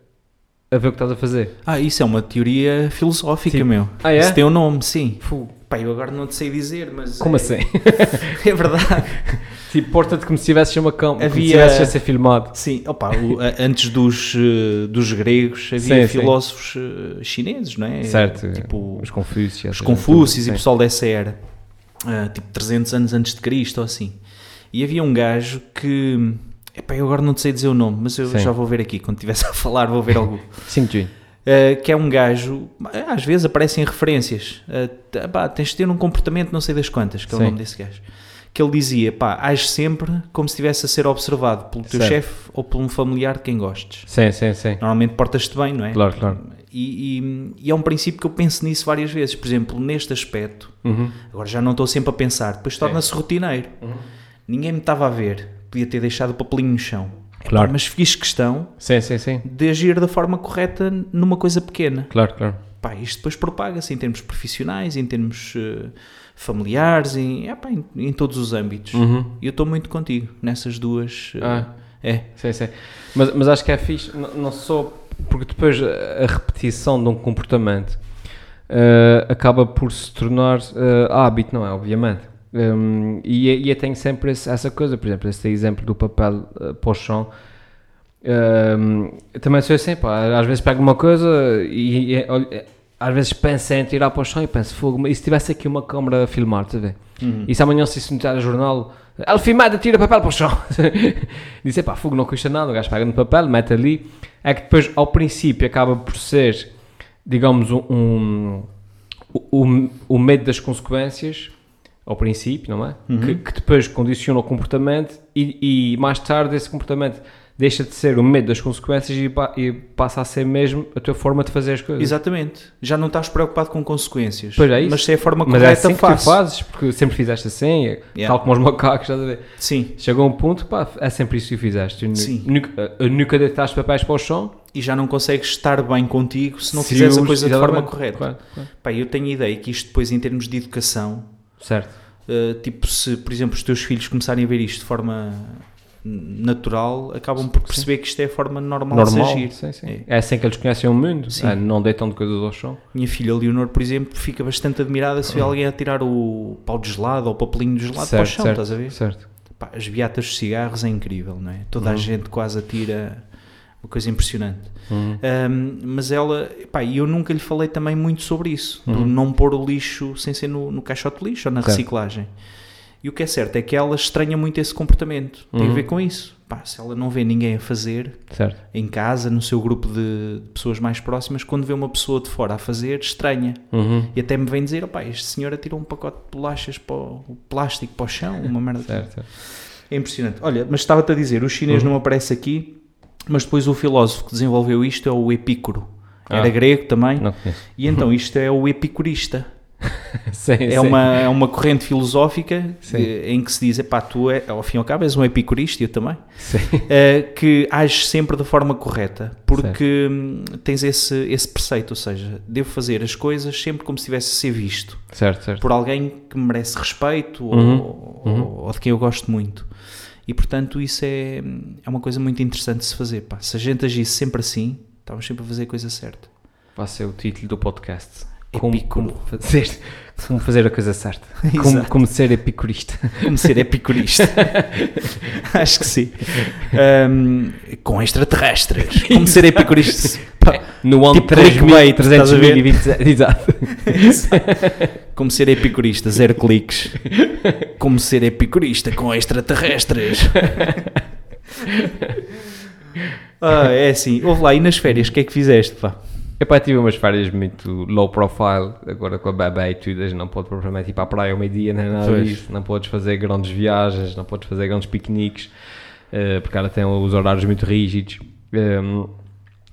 a ver o que estás a fazer. Ah, isso é uma teoria filosófica, Sim. meu. Ah, é? Isso tem um nome, sim. Fogo. Pá, eu agora não te sei dizer, mas... Como é, assim? É verdade. tipo, porta-te como se tivesses uma câmara, como se Havia- estivesses a ser filmado. Sim, opa, o- antes dos, eh, dos gregos havia Sim, sim. filósofos eh, chineses, não é? Certo, Tipo, os Confúcios. os Confúcios e sim. pessoal dessa era, ah, tipo 300 anos antes de Cristo ou assim. E havia um gajo que, epá, eu agora não sei dizer o nome, mas eu Sim. já vou ver aqui, quando estivesse a falar vou ver algo. 5G. Uh, que é um gajo, às vezes aparecem referências, uh, pá, tens de ter um comportamento não sei das quantas, que é o Sim. nome desse gajo. Que ele dizia, pá, age sempre como se estivesse a ser observado pelo teu chefe ou por um familiar de quem gostes. Sim, sim, sim. Normalmente portas-te bem, não é? Claro, claro. E, e- e é um princípio que eu penso nisso várias vezes. Por exemplo, neste aspecto, Uhum. agora já não estou sempre a pensar, depois torna-se rotineiro. Ninguém me estava a ver, podia ter deixado o papelinho no chão. Claro. Mas fiz questão Sim, sim, sim. de agir da forma correta numa coisa pequena. Claro, claro. Pá, isto depois propaga-se em termos profissionais, em termos eh, familiares, em, epá, em, em todos os âmbitos. Uhum. E eu estou muito contigo nessas duas. eh, Ah. É. Mas, mas acho que é fixe, não, não só porque depois a repetição de um comportamento eh, acaba por se tornar eh, hábito, não é? Obviamente. Um, e, e eu tenho sempre esse- essa coisa, por exemplo, esse exemplo do papel uh, para o chão. Um, eu também sou assim, pá, às vezes pego uma coisa e, e olha, às vezes penso em tirar para o chão e penso, fogo, e se tivesse aqui uma câmera a filmar, a ver? E se amanhã se isso notar no jornal, Alfimada tira papel para o chão. Disse, pá, fogo não custa nada, o gajo pega no papel, mete ali. É que depois, ao princípio, acaba por ser, digamos, um, um, o, o medo das consequências, ao princípio, não é? Que, que depois condiciona o comportamento e, e mais tarde esse comportamento deixa de ser o medo das consequências e, e passa a ser mesmo a tua forma de fazer as coisas. exatamente. Já não estás preocupado com consequências. Pois é isso. Mas se é a forma Mas correta, é assim que tu faço. fazes, porque sempre fizeste assim, Yeah. tal como os macacos, estás a ver? Sim. Chegou um ponto, pá, é sempre isso que fizeste. Sim. Nunca, nunca deitaste papéis para o chão. E já não consegues estar bem contigo se não se fizeres a coisa de forma correta. Claro, claro. Pá, eu tenho a ideia que isto depois, em termos de educação, Certo. Uh, tipo, se por exemplo os teus filhos começarem a ver isto de forma natural, acabam por perceber que isto é a forma normal, de Normal. agir. Sim, sim. É. É. assim que eles conhecem o mundo. Sim. É, não deitam de coisas ao chão. Minha filha Leonor, por exemplo, fica bastante admirada se vê alguém a tirar o pau de gelado ou o papelinho de gelado para o chão, certo, estás a ver? certo. Pá, as beatas de cigarros é incrível, não é? Toda a Uhum. gente quase atira uma coisa impressionante. Uhum. Um, mas ela, pá, e eu nunca lhe falei também muito sobre isso, Uhum. não pôr o lixo sem ser no, no caixote de lixo ou na Certo. reciclagem. E o que é certo é que ela estranha muito esse comportamento. Tem a Uhum. ver com isso. Pá, se ela não vê ninguém a fazer Certo. em casa, no seu grupo de pessoas mais próximas, quando vê uma pessoa de fora a fazer, estranha. Uhum. E até me vem dizer: opá, este senhor atirou um pacote de bolachas para o, plástico para o chão, uma merda. Certo, certo. É impressionante. Olha, mas estava-te a dizer: o chinês Uhum. não aparece aqui, mas depois o filósofo que desenvolveu isto é o Epícoro. Era Ah. grego também. E então isto é o epicurista. sim, É sim. uma, é uma corrente filosófica eh, em que se diz, epá, tu é, ao fim e ao cabo és um epicurista, eu também, eh, que ages sempre da forma correta, porque hum, tens esse, esse preceito, ou seja, devo fazer as coisas sempre como se tivesse a ser visto Certo, certo. por alguém que merece respeito Uhum, ou, uhum. ou- ou de quem eu gosto muito. E portanto isso é, é uma coisa muito interessante de se fazer. Pá. Se a gente agisse sempre assim, estávamos sempre a fazer a coisa certa. Vai ser o título do podcast. Como, como fazer, como fazer a coisa certa. Como, como ser epicurista. Como ser epicurista. Acho que sim. Ahm, com extraterrestres. Como ser epicurista. Pá, No ano Tipo clickbait, estás a ver? 3327. Exato. Como ser epicurista, zero cliques. Como ser epicurista com extraterrestres. ah, é assim. Ouve lá, e nas férias, o que é que fizeste, pá? Epá, tive umas férias muito low profile, agora com a bebê e tudo, a gente não pode propriamente ir para a praia ao meio-dia, nem nada Pois. disso, não podes fazer grandes viagens, não podes fazer grandes piqueniques, eh, porque ela tem os horários muito rígidos. Um,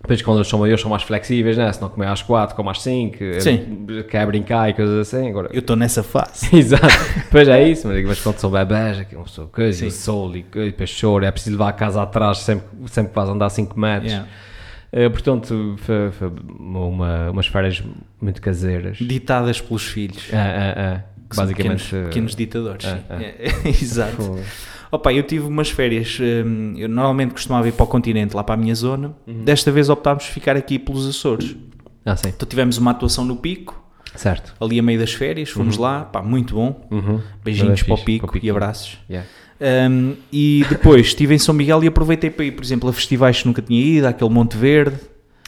depois quando eles são maiores são mais flexíveis, né? se não comer às 4, como às 5, Sim. quer brincar e coisas assim, agora... Eu estou nessa fase. Exato, depois é isso, mas, mas quando são bebés, aqui uma pessoa coisa, e sol e, e depois choro, é preciso levar a casa atrás sempre, sempre que vais andar 5 metros. Yeah. Eh, portanto, foi, foi uma, umas férias muito caseiras. Ditadas pelos filhos. É, é, é. que são Basicamente. Pequenos, pequenos ditadores. é, sim. é. É, Exato. Foi- Opa, eu tive umas férias, hum, eu normalmente costumava ir para o continente, lá para a minha zona, Uhum. desta vez optámos por ficar aqui pelos Açores. Ah, sim. Então tivemos uma atuação no Pico, Certo. ali a meio das férias, fomos lá, pá, muito bom, Uhum. beijinhos Bem para o Pico, para o Pico. e abraços. Yeah. Hum, e depois estive em São Miguel e aproveitei para ir, por exemplo, a festivais que nunca tinha ido, aquele Monte Verde.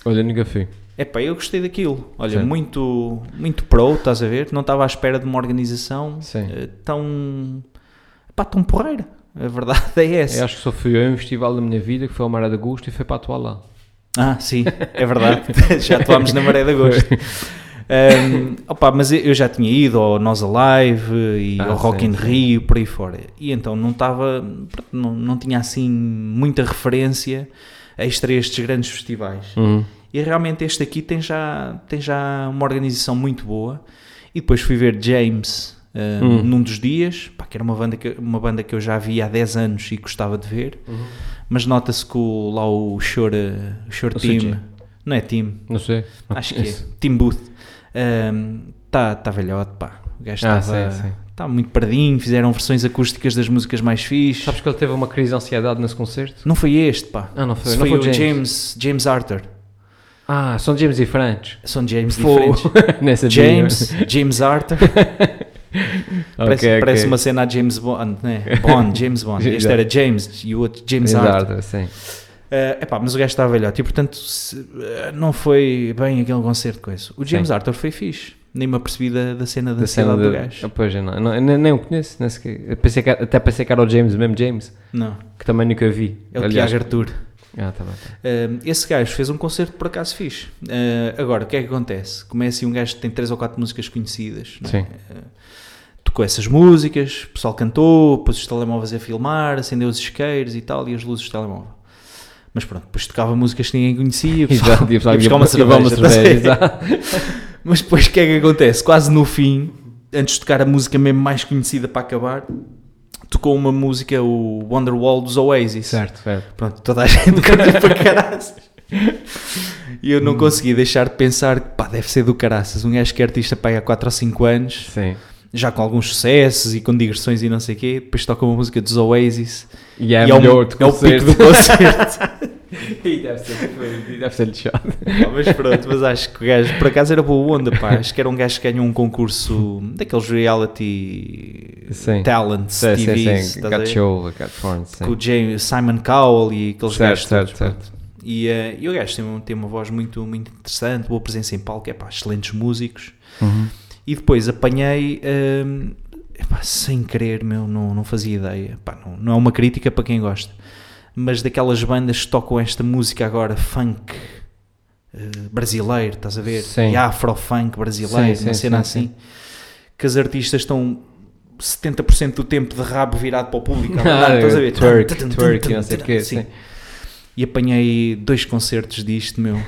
Olha, nunca fui. Epá, eu gostei daquilo. Olha, Sim. muito, muito pro, estás a ver? Não estava à espera de uma organização eh, tão, pá, tão porreira. A verdade é essa. Eu acho que só fui a um festival da minha vida que foi ao Maré de Agosto e foi para atuar lá. Ah, sim, é verdade. já atuámos na Maré de Agosto. Um, opa, mas eu- já tinha ido ao Nós Alive e Ah, ao Rock sim, in. Rio, por aí fora. E então não estava, não, não tinha assim muita referência extra a estes grandes festivais. Uhum. E realmente este aqui tem já, tem já uma organização muito boa. E depois fui ver James uh, num dos dias, pá, que era uma banda que, uma banda que eu já vi há 10 anos e gostava de ver. Mas nota-se que o, lá o Shore, o CJ. Não é Team, Não sei. acho que é. Team Booth, está tá velhote, pá. O gajo Ah, estava sim, sim. tá muito perdinho, fizeram versões acústicas das músicas mais fixes. Sabes que ele teve uma crise de ansiedade nesse concerto? Não foi este, pá. Ah, não foi. Não foi, o James. James, James Arthur. Ah, são James diferentes. São James Fogo. diferentes. Nessa James, James Arthur. parece, Ok, parece ok. uma cena a James Bond, né? Bond, James Bond. Este era James e o outro James James Arthur. Arthur, sim. Eh, epá, mas o gajo estava velhote e portanto se- eh, não foi bem aquele concerto com isso. O James Sim. Arthur foi fixe. Nem me apercebi da, da cena da Da cena do gajo. Pois, eu não, não, nem, nem o conheço. Nem sequer. Pensei que, até pensei que era o James, mesmo James, Não, que também nunca vi. é o Aliás- Tiago Arthur. Ah, tá bem, tá. Eh, esse gajo fez um concerto por acaso fixe. Eh, agora, o que é que acontece? Começa um gajo que tem 3 ou 4 músicas conhecidas. é? Sim. Tocou essas músicas, o pessoal cantou, pôs os telemóveis a filmar, acendeu os isqueiros e tal, e as luzes do telemóvel. Mas pronto, depois tocava músicas que ninguém conhecia, o Exato, o ia buscar uma cerveja. Mas depois o que é que acontece? Quase no fim, antes de tocar a música mesmo mais conhecida para acabar, tocou uma música, o Wonderwall dos Oasis. Certo, certo. Pronto, toda a gente canta para caraças. E eu não consegui deixar de pensar que pá, deve ser do caraças. Um gajo que é artista pá, há 4 ou 5 anos, Sim. já com alguns sucessos e com digressões e não sei o quê, depois toca uma música dos Oasis E é, e é, o, melhor de é o pico do concerto. E deve ser, deve ser lixado. Pá, mas pronto, mas acho que o gajo, por acaso era boa onda, pá. Acho que era um gajo que ganhou um concurso daqueles reality Sim. talents, Sim, sim, TVs, sim. a Got show, got porn, sim. com o James, Simon Cowell e aqueles Certo, gajos certo, todos, certo. pronto. E, eh, e o gajo tem, um- tem uma voz muito, muito interessante, boa presença em palco, é pá, excelentes músicos. Uhum. E depois apanhei, ehm, epá, sem querer, meu, não, não fazia ideia. Epá, não, não é uma crítica para quem gosta, mas daquelas bandas que tocam esta música agora, funk eh, brasileiro, estás a ver? Sim. E afro-funk brasileiro, Sim, uma sim, cena sim, assim, que as artistas estão 70% do tempo de rabo virado para o público, Ah, estás a ver? twerk, twerk, e não sei o quê, Sim. E apanhei dois concertos disto, meu.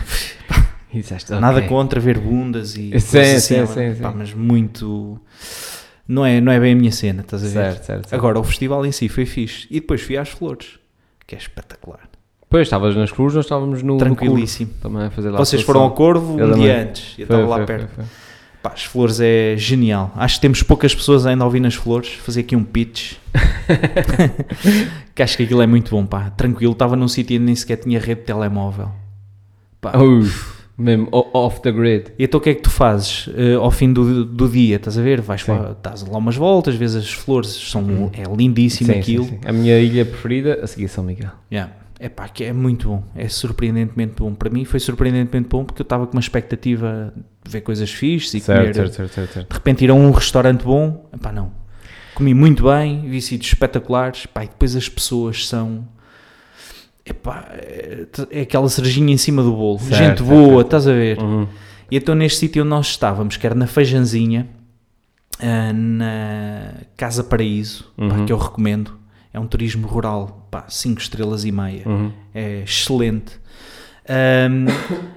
Disseste, Nada contra ver bundas e sim, assim, sim, sim. pá, mas muito não é, não é bem a minha cena, estás a ver? Certo, certo, certo. Agora o festival em si foi fixe e depois fui às flores, que é espetacular, Depois estavas nas cruzes, nós estávamos no. tranquilíssimo. Também a fazer lá Vocês foram ao Corvo um dia antes, eu estava lá foi, perto. foi, foi. Pá, as flores é genial. Acho que temos poucas pessoas ainda a ouvir nas flores. Fazer aqui um pitch. que acho que aquilo é muito bom, pá. Tranquilo, estava num sítio e nem sequer tinha rede de telemóvel. Pá, Uf, Mesmo off the grid. E então o que é que tu fazes eh, ao fim do, do dia? Estás a ver? Vais Sim. lá, estás lá umas voltas, vês as flores, são, é lindíssimo Sim, aquilo. sim. A minha ilha preferida, a seguir São Miguel. Yeah. É pá, que é muito bom, é surpreendentemente bom. Para mim foi surpreendentemente bom porque eu estava com uma expectativa de ver coisas fixes e comer. Certo, certo, certo, certo, certo. De repente ir a um restaurante bom, epá, não. Comi muito bem, vi sítios espetaculares, pá, e depois as pessoas são. Epá, é, é aquela cerejinha em cima do bolo. Certo, Gente boa, certo. estás a ver? Uhum. E então neste sítio onde nós estávamos, que era na Fejanzinha, ah, na Casa Paraíso, pá, Uhum. que eu recomendo. É um turismo rural, pá, 5 estrelas e meia. Uhum. É excelente. Ahm,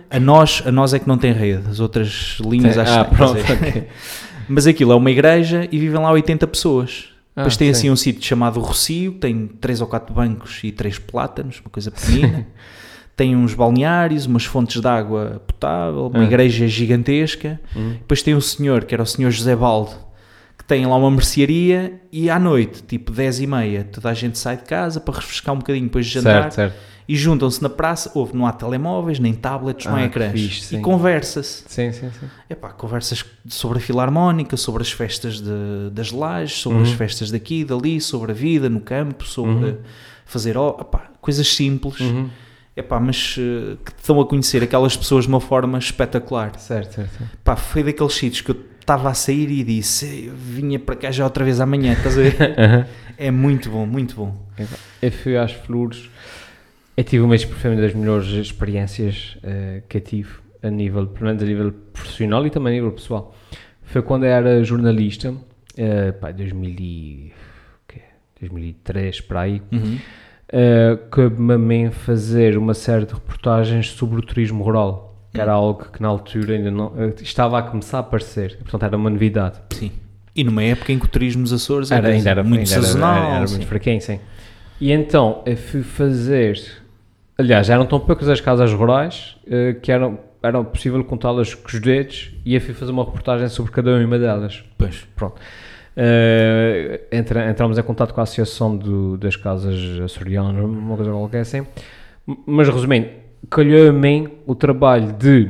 a, nós, a nós é que não tem rede, as outras linhas Sim. acho Ah, pronto, quer dizer. ok. Mas aquilo é uma igreja e vivem lá 80 pessoas. Ah, Depois tem sim. assim um sítio chamado Rocio, tem 3 ou 4 bancos e 3 plátanos, uma coisa pequenina. tem uns balneários, umas fontes de água potável, uma Ah. igreja gigantesca. Uhum. Depois tem um senhor, que era o senhor José Baldo, que tem lá uma mercearia e à noite, tipo 10 e meia, toda a gente sai de casa para refrescar um bocadinho depois de jantar Certo, certo. E juntam-se na praça, houve, não há telemóveis, nem tablets, não Ah, há que ecrãs. fixe, e conversa-se. Sim, sim, sim. Epá, conversas sobre a filarmónica, sobre as festas de- das lajes, sobre as Uhum. festas daqui dali, sobre a vida no campo, sobre Uhum. fazer ó- epá, coisas simples, Uhum. epá, mas eh, que dão a conhecer aquelas pessoas de uma forma espetacular. Certo, certo. certo. Pá, foi daqueles sítios que eu estava a sair e disse, vinha para cá já outra vez amanhã, estás a ver? É muito bom, muito bom. Eu fui às flores. Eu tive uma das- melhores experiências eh, que eu tive, a nível, pelo menos a nível profissional e também a nível pessoal. Foi quando era jornalista, eh, pá, 2000 e, o quê? 2003 para aí, Uhum. uh, cabe-me a mim fazer uma série de reportagens sobre o turismo rural, que era algo que na altura ainda não estava a começar a aparecer, portanto era uma novidade. Sim. E numa época em que o turismo dos Açores era, Era, ainda era muito ainda era- sazonal. era, era sim. muito fraquinho, sim. E então eu fui fazer, aliás, eram tão poucas as casas rurais eh, que eram, era possível contá-las com os dedos e eu fui fazer uma reportagem sobre cada uma delas. Pois. Pronto. Eh, entra, entramos em contato com a Associação do- das Casas Açorianas, uma coisa qualquer assim. Mas resumindo, calhou a mim o trabalho de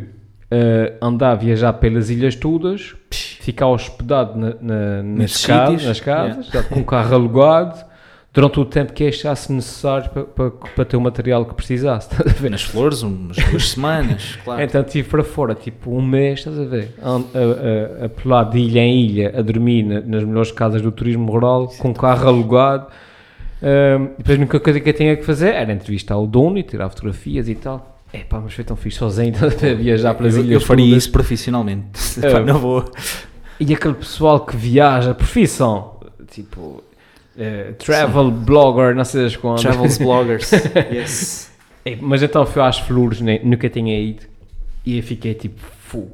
eh, andar, viajar pelas ilhas todas, ficar hospedado na, na- nas, casas, nas casas, já com o carro alugado, durante o tempo que achasse necessário para, para, para ter o material que precisasse. estás a ver? Nas flores, umas duas semanas, claro. Então estive para fora, tipo um mês, estás a ver? A, a, a, pular de ilha em ilha, a dormir na- nas melhores casas do turismo rural, com o carro alugado. E depois a única coisa que eu tinha que fazer era entrevistar o dono e tirar fotografias e tal. É pá, mas foi tão fixe sozinho a viajar pelas eu, ilhas. eu faria todas. isso profissionalmente. É. Pá, não vou. E aquele pessoal que viaja, profissão, tipo eh, travel blogger, não sei das quantas. Travels bloggers. yes. É, Mas então fui às flores, né? nunca tinha ido. E eu fiquei tipo,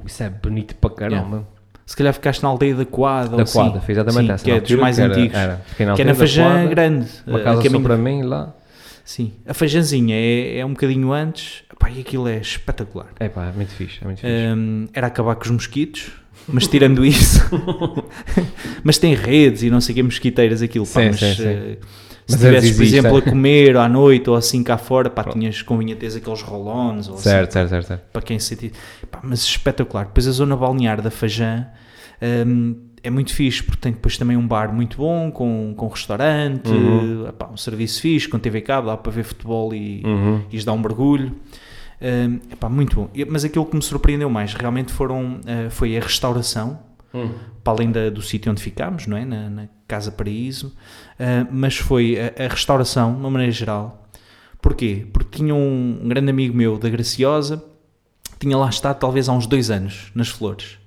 isso é bonito para caramba. Se calhar ficaste na aldeia da Quadra. Da assim. quadra, foi exatamente Sim, essa. Que é dos mais que era- antigos. Era, que é na Fajã Grande. Uma eh, casa só caminho- para mim lá. Sim. A Feijãzinha é, é um bocadinho antes. Pá, e aquilo é espetacular. É pá, é muito fixe, é muito fixe. Hum, era acabar com os mosquitos, mas tirando isso, mas tem redes e não sei o que, mosquiteiras, aquilo, pá, Sim, mas sim, sim. eh, se Mas estivesses, eles por exemplo, a comer à noite ou assim cá fora, pá, Pronto. tinhas, convinha teres aqueles rolões ou assim, certo, certo, certo, certo. para quem se sente, pá, mas espetacular. Depois a zona balnear da Fajã hum, é muito fixe, porque tem depois também um bar muito bom, com, com restaurante, Uhum. pá, um serviço fixe, com TV cabo, dá para ver futebol e, Uhum. e dar um mergulho. Epá, muito bom. Mas aquilo que me surpreendeu mais realmente foram, eh, foi a restauração, Hum. para além da- do sítio onde ficámos, não é? na, na Casa Paraíso, eh, mas foi a, a restauração, de uma maneira geral. Porquê? Porque tinha um, um grande amigo meu da Graciosa, tinha lá estado talvez há uns dois anos, nas Flores.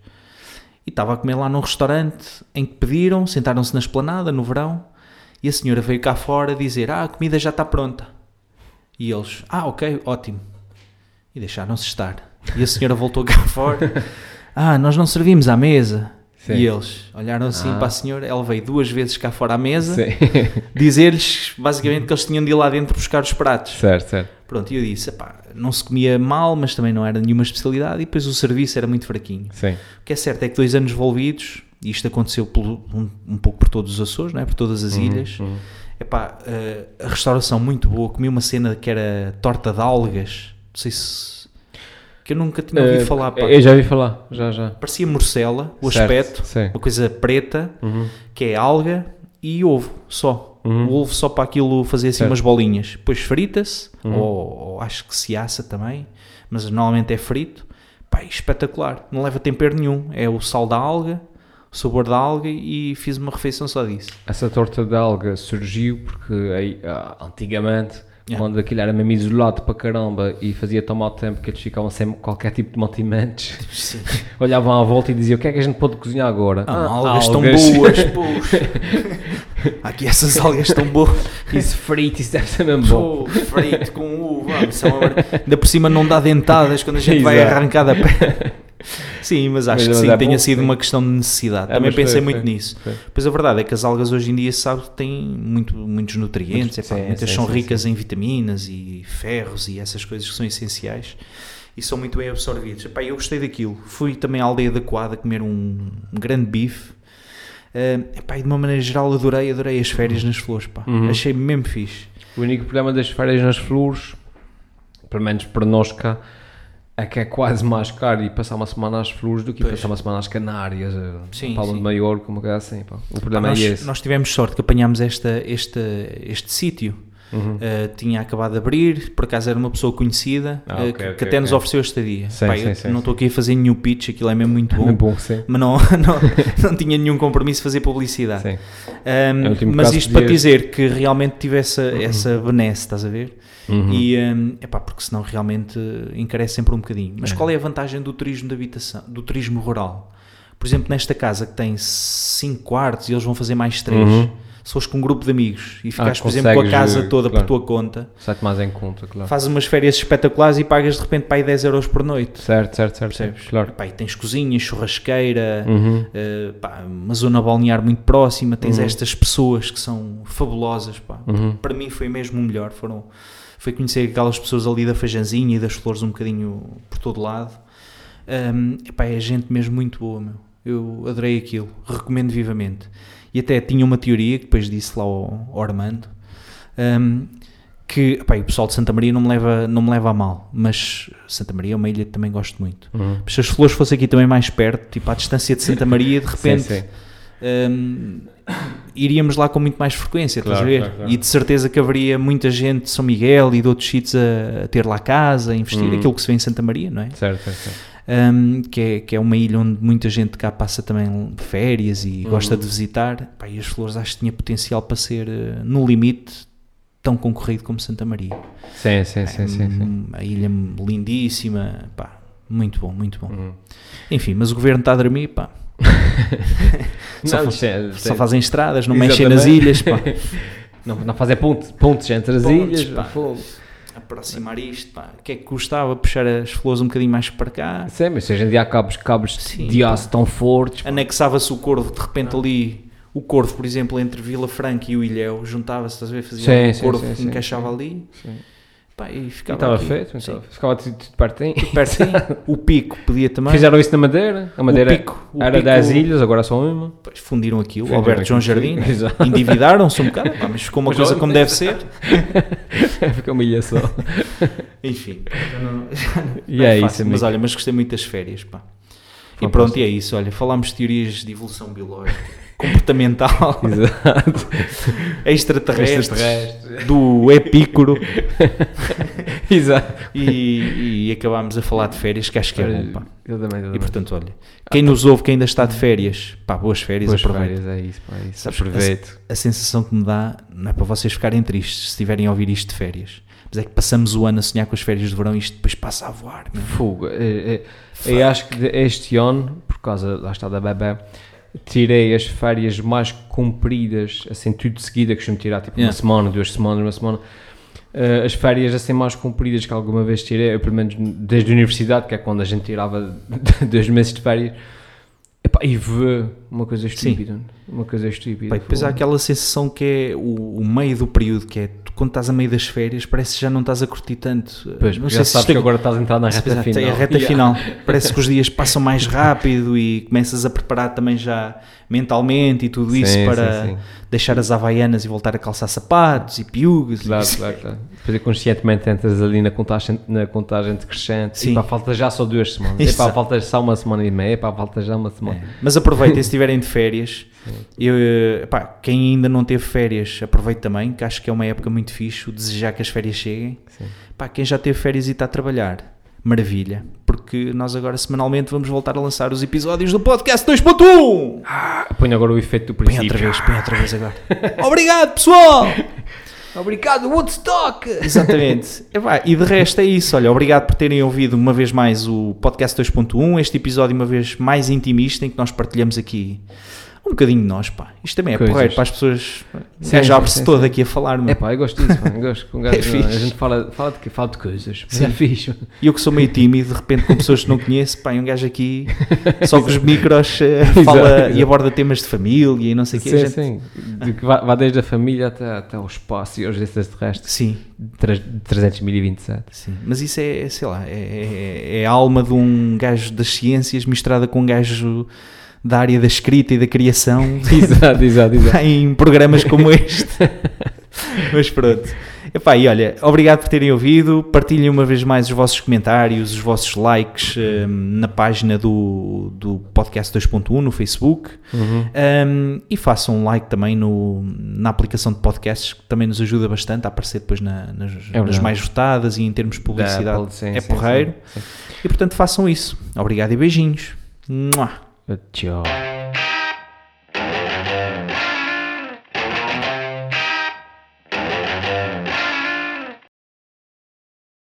E estava a comer lá num restaurante em que pediram, sentaram-se na esplanada no verão, e a senhora veio cá fora dizer: Ah, a comida já está pronta. E eles: Ah, ok, ótimo. E deixaram-se estar. E a senhora voltou cá fora: Ah, nós não servimos à mesa. Sim. E eles olharam assim Ah. para a senhora, ela veio duas vezes cá fora à mesa, dizer-lhes basicamente que eles tinham de ir lá dentro buscar os pratos. certo, certo. Pronto, e eu disse: "Epá, não se comia mal, mas também não era nenhuma especialidade, e depois o serviço era muito fraquinho. Sim. O que é certo é que dois anos envolvidos, e isto aconteceu pelo- um, um pouco por todos os Açores, não é? por todas as ilhas, Uhum. Epá, eh, a restauração muito boa. Comi uma cena que era torta de algas. Não sei se. que eu nunca tinha ouvido Eh, falar. Pá. Eu já ouvi falar, já, já. Parecia morcela, o Certo, aspecto, Sim. uma coisa preta, Uhum. que é alga e ovo, só. Uhum. O ovo só para aquilo fazer assim Certo. umas bolinhas. Depois frita-se, Uhum. ou, ou acho que se assa também, mas normalmente é frito. Pá, espetacular. Não leva tempero nenhum. É o sal da alga, o sabor da alga e fiz uma refeição só disso. Essa torta de alga surgiu porque aí, ah, antigamente, Yeah. quando aquilo era mesmo isolado para caramba e fazia tão mau tempo que eles ficavam sem qualquer tipo de mantimentos, Sim. olhavam à volta e diziam: O que é que a gente pode cozinhar agora? Ah, "Ah, algas estão algas." boas, pô. Aqui essas algas estão boas. Isso frito, isso deve ser mesmo bom. Pô, frito com uva. é Ainda por cima não dá dentadas quando a gente vai Exato. arrancar da pele. Sim, mas acho Mas- que sim, é tenha sido sim. uma questão de necessidade. É, Também foi, pensei foi. muito nisso. Foi. Pois a verdade é que as algas hoje em dia, sabe, têm muito, muitos nutrientes, Muitos- epá, sim, muitas sim, são ricas em vitaminas e ferros e essas coisas que são essenciais e são muito bem absorvidos. Epá, eu gostei daquilo. Fui também à aldeia da Coada comer um, um grande bife. Uh, epá, de uma maneira geral adorei, adorei as férias nas flores, pá. Uhum. Achei mesmo fixe. O único problema das férias nas flores, pelo menos para nós cá, é que é quase mais caro ir passar uma semana às flores do que Pois. passar uma semana às Canárias, eh, Sim, Palma sim. de Maiorca, uma coisa assim. Pá. O Pá, problema nós, é esse. nós tivemos sorte que apanhámos esta, este, este sítio. Uhum. Uh, tinha acabado de abrir, por acaso era uma pessoa conhecida Ah, uh, ok, que, ok, que até nos ok. ofereceu estadia. Sim, Pá, sim, sim, não estou aqui a fazer nenhum pitch, aquilo é mesmo muito bom. É bom, sim. mas não, não, não tinha nenhum compromisso de fazer publicidade. sim. Um, É mas isto para dizer que realmente tive essa, essa benesse, estás a ver? Uhum. E, um, epá, porque senão realmente encarece sempre um bocadinho. Mas É. qual é a vantagem do turismo de habitação, do turismo rural? Por exemplo, nesta casa que tem 5 quartos e eles vão fazer mais 3, Uhum. se fores com um grupo de amigos e ficares, por exemplo, com a casa toda claro. por tua conta, Sai-te mais em conta, claro. fazes umas férias espetaculares e pagas de repente para aí 10 euros por noite. Certo, certo, certo. Percebes? Claro. Epá, e tens cozinha, churrasqueira, Uhum. Uh, pá, uma zona balnear muito próxima, tens Uhum. estas pessoas que são fabulosas, pá. Uhum. Para mim foi mesmo o melhor, foram, foi conhecer aquelas pessoas ali da Fajanzinha e das flores um bocadinho por todo lado. Um, epá, é gente mesmo muito boa, meu. Eu adorei aquilo, recomendo vivamente. E até tinha uma teoria, que depois disse lá ao, ao Armando, um, que epá, o pessoal de Santa Maria não me, leva, não me leva a mal, mas Santa Maria é uma ilha que também gosto muito. Uhum. Mas se as flores fossem aqui também mais perto, tipo à distância de Santa Maria, de repente Sim, sim. hum, iríamos lá com muito mais frequência, estás a Claro, ver? claro, claro. E de certeza que haveria muita gente de São Miguel e de outros sítios a, a ter lá casa, a investir, Uhum. aquilo que se vê em Santa Maria, não é? Certo, certo, certo. Hum, que, é que é uma ilha onde muita gente cá passa também férias e Uhum. gosta de visitar. Pá, e as flores acho que tinha potencial para ser, eh, no limite, tão concorrido como Santa Maria. Sim, sim, sim, sim. sim. Hum, A ilha lindíssima, pá, muito bom, muito bom. Uhum. Enfim, mas o governo está a dormir, pá. Só Não, fa- sim, Só sim. fazem estradas, não mexem nas ilhas, pá. Não, não fazer ponte, pontes entre as Pontes, ilhas. pá. fogo. Aproximar isto, pá. O que é que custava puxar as flores um bocadinho mais para cá? Sim, mas se hoje em dia há cabos, cabos Sim, de pá. aço tão fortes. pá. Anexava-se o corvo, de repente Ah. ali, o corvo, por exemplo, entre Vila Franca e o Ilhéu, juntava-se, estás a ver? Fazia Sim, um sim, corvo sim, que sim, encaixava sim. ali, Sim. Pá, e E ficava estava aqui. feito, então, ficava tudo, tudo pertinho. Pertinho. o pico podia também. Fizeram isso na Madeira. A Madeira pico, o era pico- 10 ilhas, agora só uma. Pois, fundiram aquilo, Fundiram Alberto João Jardim, né? endividaram-se um bocado, pá, mas ficou uma Mas coisa olha- como deve ser. Fica uma ilha só. Enfim, não, já não- E não é fácil, isso, Mas olha, mas gostei muito das férias, pá. E pronto, e é isso. Olha, falámos de teorias de evolução biológica, comportamental, Exato. extraterrestre, Extraterrestre. do epícoro Exato. e, e acabámos a falar de férias, que acho que é bom, pá. Exatamente, E exatamente. portanto, olha, quem nos ouve, que ainda está de férias, pá, boas férias, Boas aproveita. férias, é isso, pá, é isso. Sabes, Aproveito. A sensação que me dá, não é para vocês ficarem tristes se estiverem a ouvir isto de férias, mas é que passamos o ano a sonhar com as férias de verão e isto depois passa a voar. meu. Fogo. é- é- Eu acho que este ano, por causa, lá está, da bebê, tirei as férias mais compridas, assim, tudo de seguida, que costumo tirar, tipo, Yeah. uma semana, duas semanas, uma semana. Eh, as férias, assim, mais compridas que alguma vez tirei, eu, pelo menos desde a universidade, que é quando a gente tirava dois meses de férias, Epá, e vê uma coisa estúpida. Uma coisa estúpida. E depois há aquela sensação que é o, o meio do período, que é tu quando estás a meio das férias, parece que já não estás a curtir tanto. Pois, não já se sabes que agora estás a entrar na reta Exato, final. É a reta Yeah. final. Parece que os dias passam mais rápido e começas a preparar também já mentalmente e tudo isso Sim, para sim, sim. deixar as havaianas e voltar a calçar sapatos e piugas. Claro, e... claro, claro. Depois conscientemente entras ali na contagem, na contagem decrescente. Sim. E pá, falta já só duas semanas. Exato. pá, falta só uma semana e meia. Pá, falta já uma semana. É. Mas aproveitem se estiverem de férias. Eu, quem ainda não teve férias, aproveite também, que acho que é uma época muito fixe. o Desejar que as férias cheguem. Sim. Pá, quem já teve férias e está a trabalhar, maravilha. Porque nós agora semanalmente vamos voltar a lançar os episódios do podcast 2.1. Ponho agora o efeito do Põe princípio. outra vez, põe outra vez agora. Obrigado, pessoal! Obrigado, Woodstock! Exatamente. Epá, e de resto é isso. Olha, obrigado por terem ouvido uma vez mais o podcast 2.1, este episódio uma vez mais intimista em que nós partilhamos aqui um bocadinho de nós, pá. Isto também é Coisas. porreiro para as pessoas. Sim, gajo abre-se todo sim. aqui a falar, meu. É pá, eu gosto disso, pá. Eu gosto que um gajo, É fixe. a gente fala, fala, de, fala de coisas. Sim. é fixe. E eu que sou meio tímido, de repente com pessoas que não conheço, pá, um gajo aqui só com os micros eh, fala Exato, e aborda temas de família e não sei o quê. Sim, gente- sim. De que vá, desde a família até, até ao espaço e aos extraterrestres. Sim, Tre- 300.027. sim. Mas isso é, sei lá, é, é- é a alma de um gajo das ciências misturada com um gajo da área da escrita e da criação exato, exato, exato. em programas como este. Mas pronto. Epá, e olha, obrigado por terem ouvido. Partilhem uma vez mais os vossos comentários, os vossos likes hum, na página do, do podcast 2.1 no Facebook. Uhum. Um, e façam um like também no, na aplicação de podcasts, que também nos ajuda bastante a aparecer depois na- nas, nas verdade. mais votadas e em termos de publicidade. Da sim, é sim, porreiro. sim. E portanto façam isso. Obrigado e beijinhos. Mua. 呃，酒